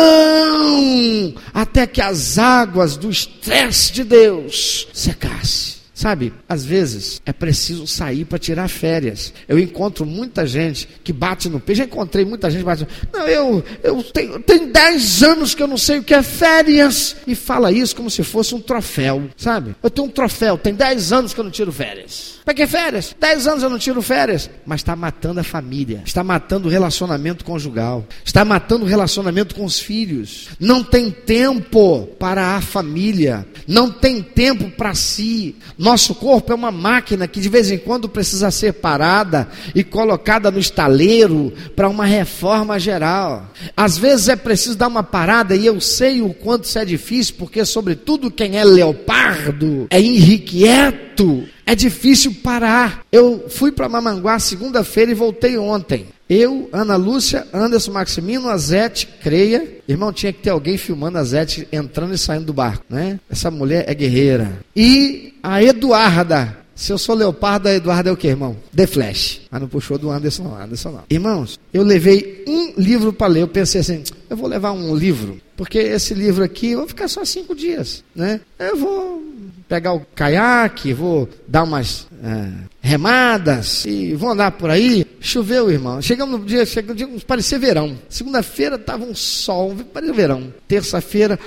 até que as águas do estresse de Deus secassem. Sabe, às vezes é preciso sair para tirar férias. Eu encontro muita gente que bate no peito. Já encontrei muita gente que bate no Não, eu, eu tenho, tenho 10 anos que eu não sei o que é férias. E fala isso como se fosse um troféu, sabe? Eu tenho um troféu, tem 10 anos que eu não tiro férias. Para que férias? 10 anos eu não tiro férias. Mas está matando a família, está matando o relacionamento conjugal, está matando o relacionamento com os filhos. Não tem tempo para a família, não tem tempo para si. Nós nosso corpo é uma máquina que de vez em quando precisa ser parada e colocada no estaleiro para uma reforma geral. Às vezes é preciso dar uma parada e eu sei o quanto isso é difícil, porque sobretudo quem é leopardo é irrequieto. É difícil parar. Eu fui para Mamanguá segunda-feira e voltei ontem. Eu, Ana Lúcia, Anderson Maximino, Azete, Creia. Irmão, tinha que ter alguém filmando a Zete entrando e saindo do barco, né? Essa mulher é guerreira. E a Eduarda. Se eu sou leopardo, a Eduarda é o que, irmão? The Flash. Mas não puxou do Anderson, não. Anderson não. Irmãos, eu levei um livro para ler. Eu pensei assim, eu vou levar um livro, porque esse livro aqui, eu vou ficar só cinco dias, né? Eu vou pegar o caiaque, vou dar umas é, remadas e vou andar por aí. Choveu, irmão. Chegamos no dia, chegamos dia, parecia verão. Segunda-feira estava um sol, parecia verão. Terça-feira,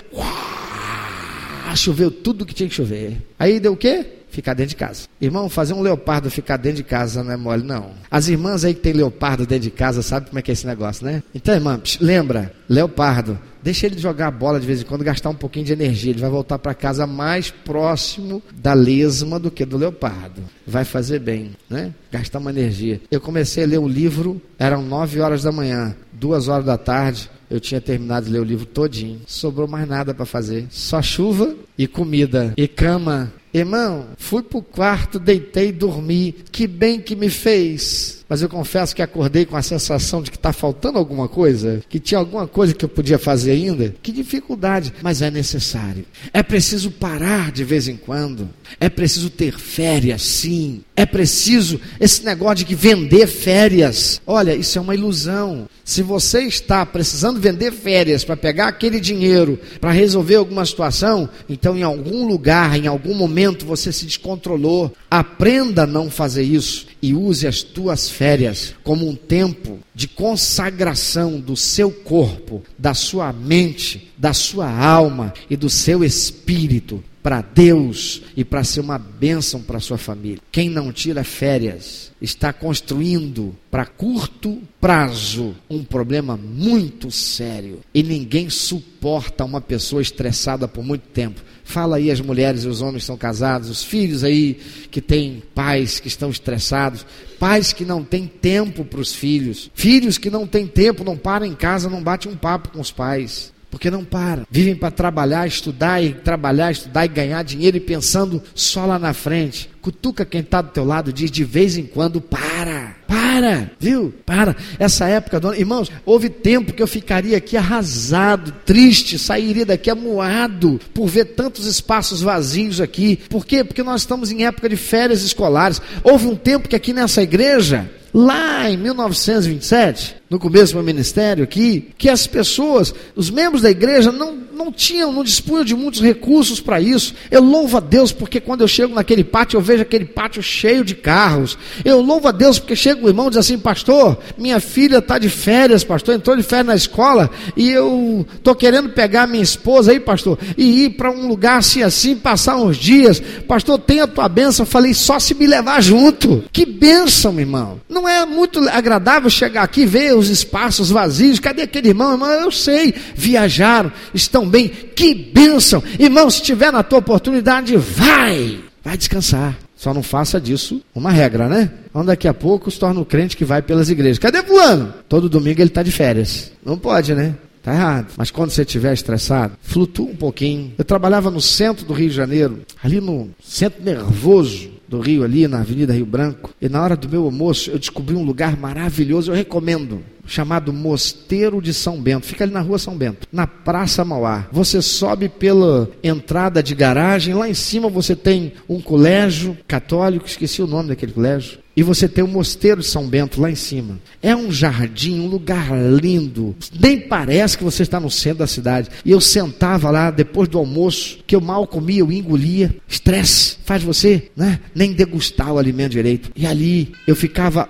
choveu tudo que tinha que chover. Aí deu o quê? Ficar dentro de casa. Irmão, fazer um leopardo ficar dentro de casa não é mole, não. As irmãs aí que tem leopardo dentro de casa sabem como é que é esse negócio, né? Então, irmã, lembra, leopardo, Deixa ele jogar a bola de vez em quando, gastar um pouquinho de energia. Ele vai voltar para casa mais próximo da lesma do que do leopardo. Vai fazer bem, né? Gastar uma energia. Eu comecei a ler o livro, eram 9 horas da manhã, 2 horas da tarde. Eu tinha terminado de ler o livro todinho. Sobrou mais nada para fazer. Só chuva e comida e cama. Irmão, fui pro quarto, deitei e dormi. Que bem que me fez. mas eu confesso que acordei com a sensação de que está faltando alguma coisa, que tinha alguma coisa que eu podia fazer ainda. Que dificuldade, mas é necessário. É preciso parar de vez em quando. É preciso ter férias, sim. É preciso esse negócio de que vender férias. Olha, isso é uma ilusão. Se você está precisando vender férias para pegar aquele dinheiro para resolver alguma situação, então em algum lugar, em algum momento você se descontrolou. Aprenda a não fazer isso e use as tuas férias como um tempo de consagração do seu corpo, da sua mente, da sua alma e do seu espírito para Deus e para ser uma bênção para sua família. Quem não tira férias está construindo para curto prazo um problema muito sério e ninguém suporta uma pessoa estressada por muito tempo. Fala aí as mulheres e os homens que são casados, os filhos aí que têm pais que estão estressados, pais que não têm tempo para os filhos, filhos que não têm tempo, não param em casa, não batem um papo com os pais porque não param. Vivem para trabalhar, estudar e trabalhar, estudar e ganhar dinheiro e pensando só lá na frente. Cutuca quem está do teu lado, diz de vez em quando, para, para, viu? Para. Essa época, do... irmãos, houve tempo que eu ficaria aqui arrasado, triste, sairia daqui amuado por ver tantos espaços vazios aqui. Por quê? Porque nós estamos em época de férias escolares. Houve um tempo que aqui nessa igreja lá em 1927, no começo do meu ministério aqui, que as pessoas, os membros da igreja, não, não tinham, não dispunham de muitos recursos para isso. Eu louvo a Deus porque quando eu chego naquele pátio, eu vejo aquele pátio cheio de carros. Eu louvo a Deus porque chega o irmão e diz assim: Pastor, minha filha está de férias, pastor, entrou de férias na escola e eu estou querendo pegar minha esposa aí, pastor, e ir para um lugar assim, assim, passar uns dias. Pastor, tem a tua bênção. Eu falei: Só se me levar junto. Que bênção, irmão. Não não é muito agradável chegar aqui e ver os espaços vazios. Cadê aquele irmão? Irmão, eu sei, viajaram, estão bem. Que bênção! Irmão, se tiver na tua oportunidade, vai! Vai descansar. Só não faça disso uma regra, né? Então daqui a pouco se torna o crente que vai pelas igrejas. Cadê fulano? Todo domingo ele está de férias. Não pode, né? Está errado. Mas quando você estiver estressado, flutua um pouquinho. Eu trabalhava no centro do Rio de Janeiro, ali no centro nervoso do Rio, ali na Avenida Rio Branco. E na hora do meu almoço, eu descobri um lugar maravilhoso, eu recomendo chamado Mosteiro de São Bento. Fica ali na rua São Bento, na Praça Mauá. Você sobe pela entrada de garagem, lá em cima você tem um colégio católico, esqueci o nome daquele colégio. E você tem o Mosteiro de São Bento lá em cima. É um jardim, um lugar lindo. Nem parece que você está no centro da cidade. E eu sentava lá depois do almoço, que eu mal comia, eu engolia. Estresse faz você né, nem degustar o alimento direito. E ali eu ficava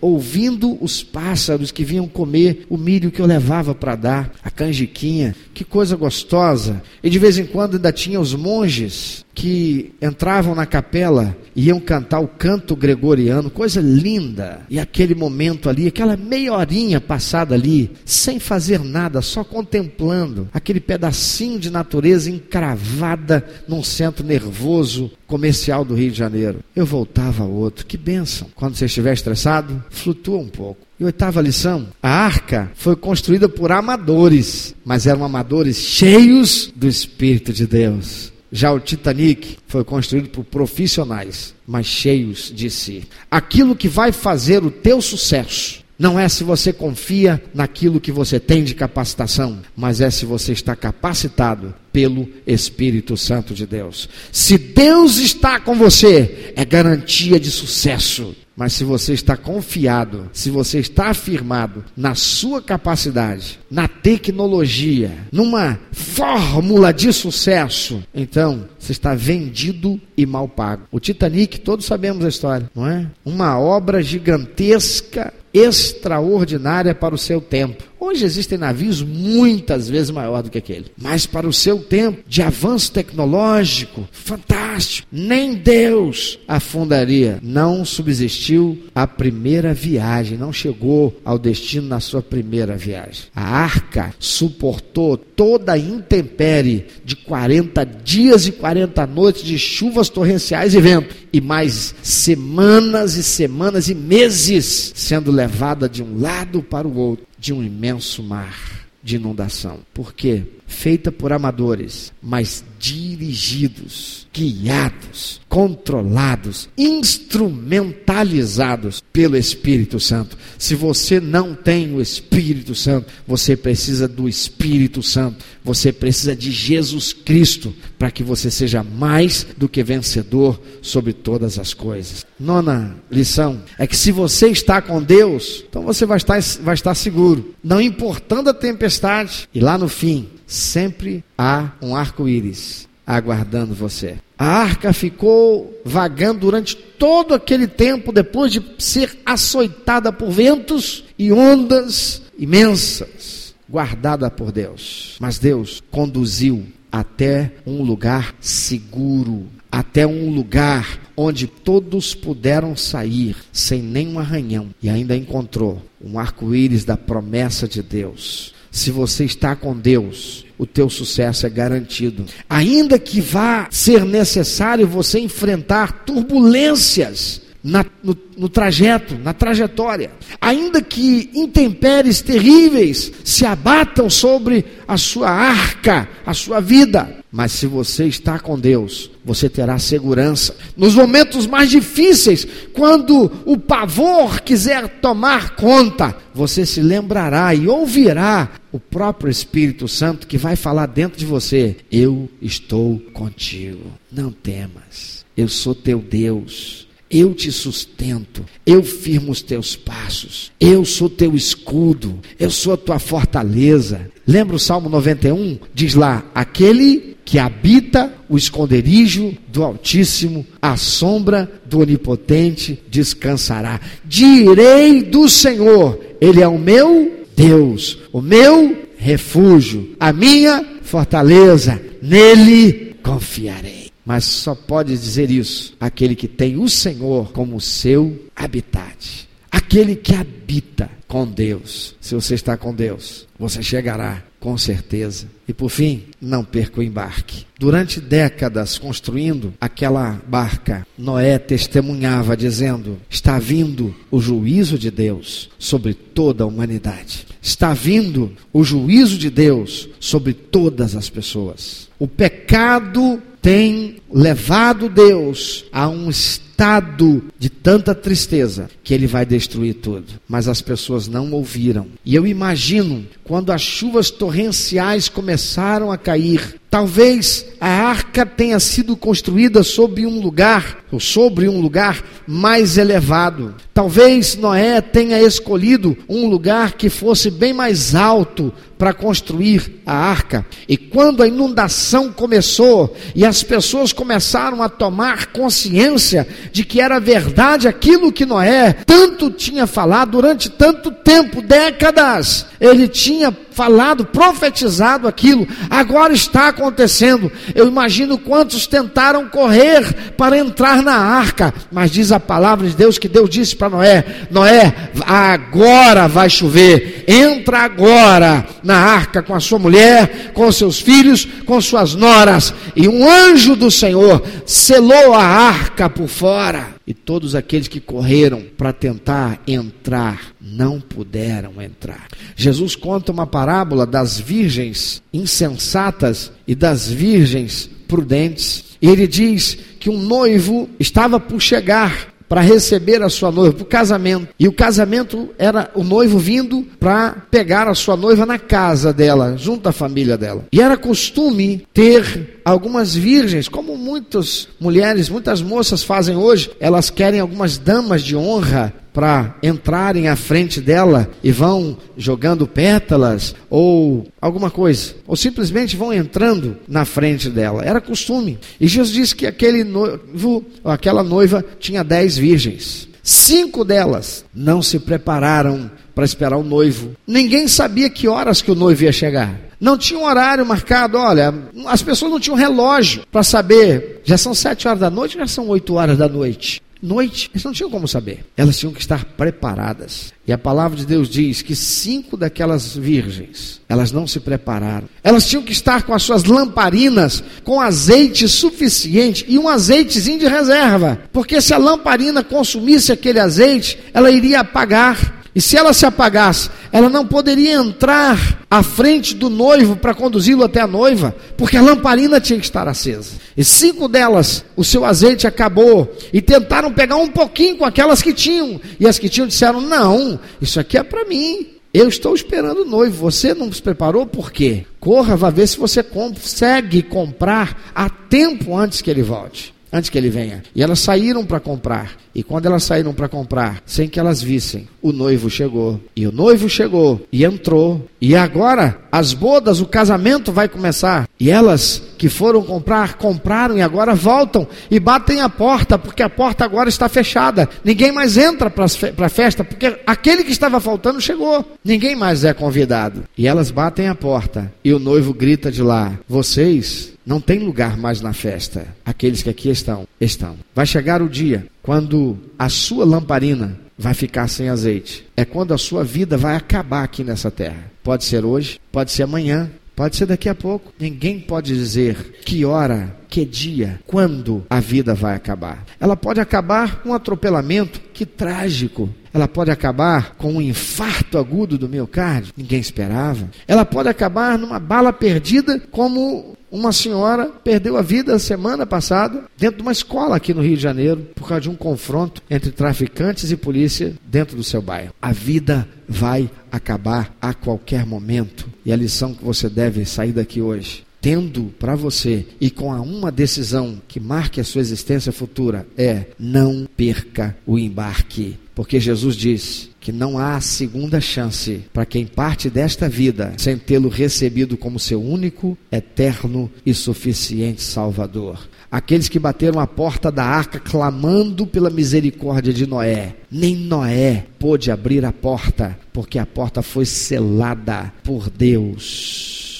ouvindo os pássaros que vinham comer o milho que eu levava para dar, a canjiquinha. Que coisa gostosa. E de vez em quando ainda tinha os monges que entravam na capela e iam cantar o canto gregoriano, coisa linda. E aquele momento ali, aquela meia horinha passada ali, sem fazer nada, só contemplando aquele pedacinho de natureza encravada num centro nervoso comercial do Rio de Janeiro. Eu voltava a outro. Que bênção. Quando você estiver estressado, flutua um pouco. E oitava lição: a arca foi construída por amadores, mas eram amadores cheios do Espírito de Deus. Já o Titanic foi construído por profissionais, mas cheios de si. Aquilo que vai fazer o teu sucesso não é se você confia naquilo que você tem de capacitação, mas é se você está capacitado pelo Espírito Santo de Deus. Se Deus está com você, é garantia de sucesso. Mas se você está confiado, se você está afirmado na sua capacidade, na tecnologia, numa fórmula de sucesso, então você está vendido e mal pago. O Titanic, todos sabemos a história, não é? Uma obra gigantesca, extraordinária para o seu tempo. Hoje existem navios muitas vezes maior do que aquele, mas para o seu tempo de avanço tecnológico, fantástico, nem Deus afundaria. Não subsistiu a primeira viagem, não chegou ao destino na sua primeira viagem. A arca suportou toda a intempérie de 40 dias e 40 noites de chuvas torrenciais e vento, e mais semanas e semanas e meses sendo levada de um lado para o outro de um imenso mar de inundação. Por quê? Feita por amadores, mas dirigidos, guiados, controlados, instrumentalizados pelo Espírito Santo. Se você não tem o Espírito Santo, você precisa do Espírito Santo. Você precisa de Jesus Cristo para que você seja mais do que vencedor sobre todas as coisas. Nona lição é que se você está com Deus, então você vai estar, vai estar seguro, não importando a tempestade. E lá no fim, sempre há um arco-íris aguardando você. A arca ficou vagando durante todo aquele tempo, depois de ser açoitada por ventos e ondas imensas, guardada por Deus. Mas Deus conduziu até um lugar seguro, até um lugar onde todos puderam sair sem nenhum arranhão e ainda encontrou um arco-íris da promessa de Deus. Se você está com Deus, o teu sucesso é garantido. Ainda que vá ser necessário você enfrentar turbulências na, no, no trajeto, na trajetória, ainda que intempéries terríveis se abatam sobre a sua arca, a sua vida, mas se você está com Deus, você terá segurança. Nos momentos mais difíceis, quando o pavor quiser tomar conta, você se lembrará e ouvirá o próprio Espírito Santo que vai falar dentro de você: Eu estou contigo. Não temas. Eu sou teu Deus. Eu te sustento, eu firmo os teus passos, eu sou teu escudo, eu sou a tua fortaleza. Lembra o Salmo 91? Diz lá: aquele que habita o esconderijo do Altíssimo, a sombra do Onipotente descansará. Direi do Senhor, Ele é o meu Deus, o meu refúgio, a minha fortaleza, nele confiarei. Mas só pode dizer isso aquele que tem o Senhor como seu habitat. Aquele que habita com Deus. Se você está com Deus, você chegará com certeza. E por fim, não perca o embarque. Durante décadas construindo aquela barca, Noé testemunhava dizendo: está vindo o juízo de Deus sobre toda a humanidade. Está vindo o juízo de Deus sobre todas as pessoas. O pecado tem levado Deus a um estado de tanta tristeza que ele vai destruir tudo. Mas as pessoas não ouviram. E eu imagino quando as chuvas torrenciais começaram a cair, talvez a arca tenha sido construída sobre um lugar, ou sobre um lugar mais elevado. Talvez Noé tenha escolhido um lugar que fosse bem mais alto para construir a arca. E quando a inundação começou e as pessoas começaram a tomar consciência de que era verdade aquilo que Noé tanto tinha falado durante tanto tempo, décadas, ele tinha falado, profetizado aquilo, agora está acontecendo. Eu imagino quantos tentaram correr para entrar na arca, mas diz a palavra de Deus que Deus disse para Noé: Noé, agora vai chover, entra agora na arca com a sua mulher, com seus filhos, com suas noras, e um anjo do Senhor selou a arca por fora. E todos aqueles que correram para tentar entrar não puderam entrar. Jesus conta uma parábola das virgens insensatas e das virgens prudentes. E ele diz que um noivo estava por chegar para receber a sua noiva, para o casamento. E o casamento era o noivo vindo para pegar a sua noiva na casa dela, junto à família dela. E era costume ter algumas virgens, como muitas mulheres, muitas moças fazem hoje, elas querem algumas damas de honra para entrarem à frente dela e vão jogando pétalas ou alguma coisa, ou simplesmente vão entrando na frente dela. Era costume. E Jesus disse que aquele noivo, aquela noiva tinha dez virgens. Cinco delas não se prepararam para esperar o noivo. Ninguém sabia que horas que o noivo ia chegar. Não tinha um horário marcado, olha, as pessoas não tinham relógio para saber, já são sete horas da noite, já são oito horas da noite noite. Eles não tinham como saber. Elas tinham que estar preparadas. E a palavra de Deus diz que cinco daquelas virgens, elas não se prepararam. Elas tinham que estar com as suas lamparinas com azeite suficiente e um azeitezinho de reserva. Porque se a lamparina consumisse aquele azeite, ela iria apagar. E se ela se apagasse, ela não poderia entrar à frente do noivo para conduzi-lo até a noiva, porque a lamparina tinha que estar acesa. E cinco delas, o seu azeite acabou, e tentaram pegar um pouquinho com aquelas que tinham, e as que tinham disseram: Não, isso aqui é para mim. Eu estou esperando o noivo. Você não se preparou? Por quê? Corra, vá ver se você consegue comprar a tempo antes que ele volte antes que ele venha. E elas saíram para comprar. E quando elas saíram para comprar, sem que elas vissem, o noivo chegou. E o noivo chegou e entrou. E agora, as bodas, o casamento vai começar. E elas que foram comprar, compraram e agora voltam e batem a porta, porque a porta agora está fechada. Ninguém mais entra para a festa, porque aquele que estava faltando chegou. Ninguém mais é convidado. E elas batem a porta. E o noivo grita de lá: Vocês não tem lugar mais na festa. Aqueles que aqui estão, estão. Vai chegar o dia quando a sua lamparina vai ficar sem azeite. É quando a sua vida vai acabar aqui nessa terra. Pode ser hoje, pode ser amanhã, pode ser daqui a pouco. Ninguém pode dizer que hora, que dia, quando a vida vai acabar. Ela pode acabar com um atropelamento, que trágico. Ela pode acabar com um infarto agudo do miocárdio, ninguém esperava. Ela pode acabar numa bala perdida, como uma senhora perdeu a vida semana passada dentro de uma escola aqui no Rio de Janeiro por causa de um confronto entre traficantes e polícia dentro do seu bairro. A vida vai acabar a qualquer momento e a lição que você deve sair daqui hoje tendo para você e com a uma decisão que marque a sua existência futura é não perca o embarque. Porque Jesus diz que não há segunda chance para quem parte desta vida sem tê-lo recebido como seu único, eterno e suficiente Salvador. Aqueles que bateram a porta da arca clamando pela misericórdia de Noé, nem Noé pôde abrir a porta, porque a porta foi selada por Deus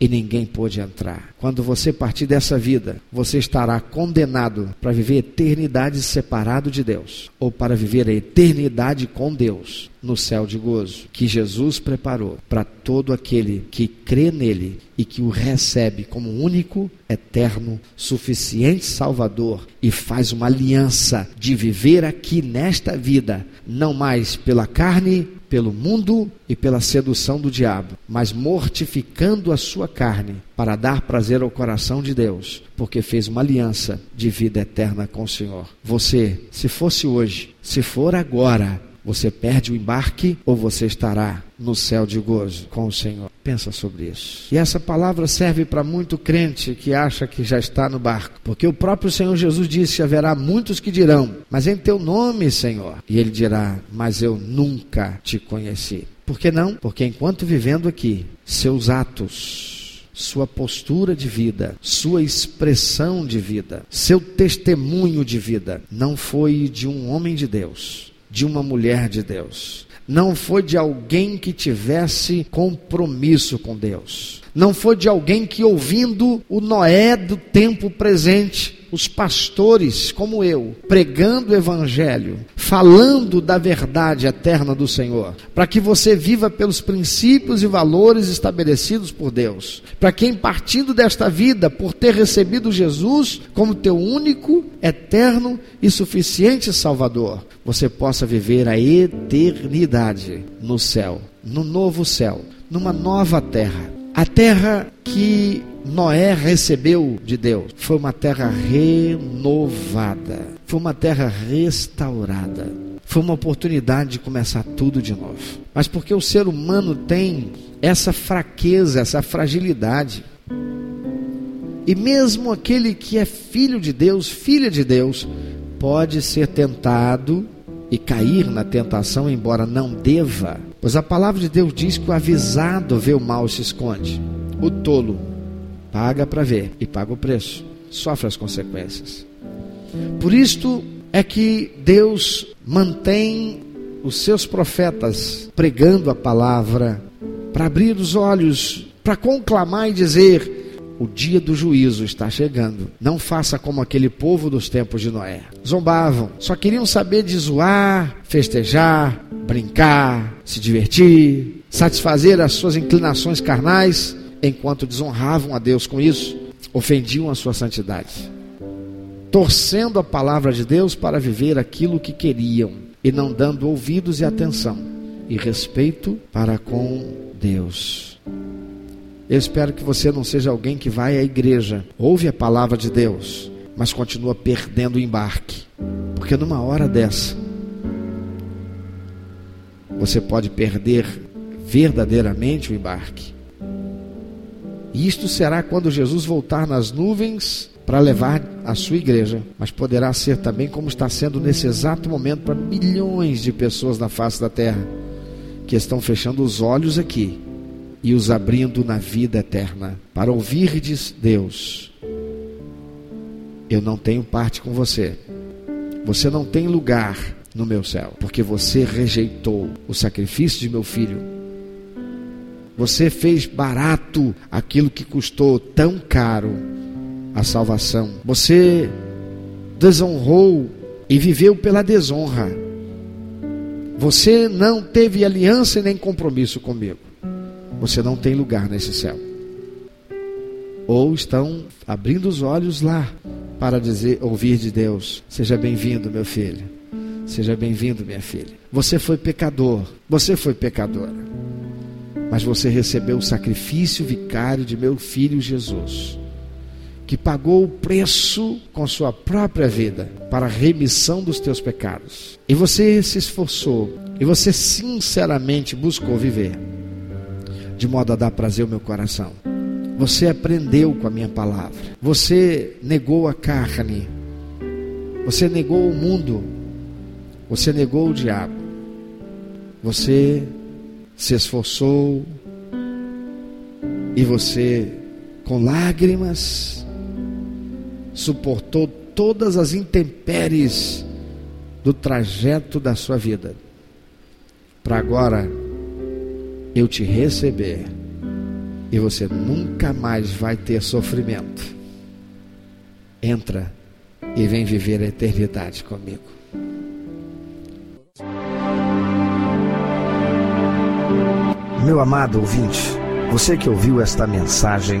e ninguém pôde entrar. Quando você partir dessa vida, você estará condenado para viver eternidade separado de Deus, ou para viver a eternidade com Deus no céu de gozo, que Jesus preparou para todo aquele que crê nele e que o recebe como único, eterno, suficiente Salvador e faz uma aliança de viver aqui nesta vida, não mais pela carne, pelo mundo e pela sedução do diabo, mas mortificando a sua carne para dar prazer ao coração de Deus, porque fez uma aliança de vida eterna com o Senhor. Você, se fosse hoje, se for agora, você perde o embarque ou você estará no céu de gozo com o Senhor? Pensa sobre isso. E essa palavra serve para muito crente que acha que já está no barco, porque o próprio Senhor Jesus disse: haverá muitos que dirão, mas em teu nome, Senhor. E ele dirá: mas eu nunca te conheci. Por que não? Porque enquanto vivendo aqui, seus atos, sua postura de vida, sua expressão de vida, seu testemunho de vida não foi de um homem de Deus, de uma mulher de Deus. Não foi de alguém que tivesse compromisso com Deus. Não foi de alguém que, ouvindo o Noé do tempo presente, os pastores como eu, pregando o Evangelho, falando da verdade eterna do Senhor, para que você viva pelos princípios e valores estabelecidos por Deus, para quem partindo desta vida, por ter recebido Jesus como teu único, eterno e suficiente Salvador, você possa viver a eternidade no céu, no novo céu, numa nova terra. A terra que Noé recebeu de Deus foi uma terra renovada, foi uma terra restaurada, foi uma oportunidade de começar tudo de novo. Mas porque o ser humano tem essa fraqueza, essa fragilidade. E mesmo aquele que é filho de Deus, filha de Deus, pode ser tentado e cair na tentação, embora não deva, pois a palavra de Deus diz que o avisado vê o mal e se esconde. O tolo paga para ver e paga o preço, sofre as consequências. Por isto é que Deus mantém os seus profetas pregando a palavra para abrir os olhos, para conclamar e dizer: o dia do juízo está chegando. Não faça como aquele povo dos tempos de Noé. Zombavam, só queriam saber de zoar, festejar, brincar, se divertir, satisfazer as suas inclinações carnais, enquanto desonravam a Deus com isso, ofendiam a sua santidade. Torcendo a palavra de Deus para viver aquilo que queriam e não dando ouvidos e atenção e respeito para com Deus. Eu espero que você não seja alguém que vai à igreja, ouve a palavra de Deus, mas continua perdendo o embarque. Porque numa hora dessa, você pode perder verdadeiramente o embarque. E isto será quando Jesus voltar nas nuvens para levar a sua igreja, mas poderá ser também como está sendo nesse exato momento para milhões de pessoas na face da terra que estão fechando os olhos aqui e os abrindo na vida eterna para ouvirdes Deus. Eu não tenho parte com você. Você não tem lugar no meu céu, porque você rejeitou o sacrifício de meu filho. Você fez barato aquilo que custou tão caro a salvação. Você desonrou e viveu pela desonra você não teve aliança nem compromisso comigo. Você não tem lugar nesse céu. Ou estão abrindo os olhos lá para dizer, ouvir de Deus: Seja bem-vindo, meu filho. Seja bem-vindo, minha filha. Você foi pecador. Você foi pecadora. Mas você recebeu o sacrifício vicário de meu filho Jesus que pagou o preço com sua própria vida para a remissão dos teus pecados. E você se esforçou, e você sinceramente buscou viver de modo a dar prazer ao meu coração. Você aprendeu com a minha palavra. Você negou a carne. Você negou o mundo. Você negou o diabo. Você se esforçou e você com lágrimas suportou todas as intempéries do trajeto da sua vida, para agora eu te receber e você nunca mais vai ter sofrimento. Entra e vem viver a eternidade comigo. Meu amado ouvinte, você que ouviu esta mensagem,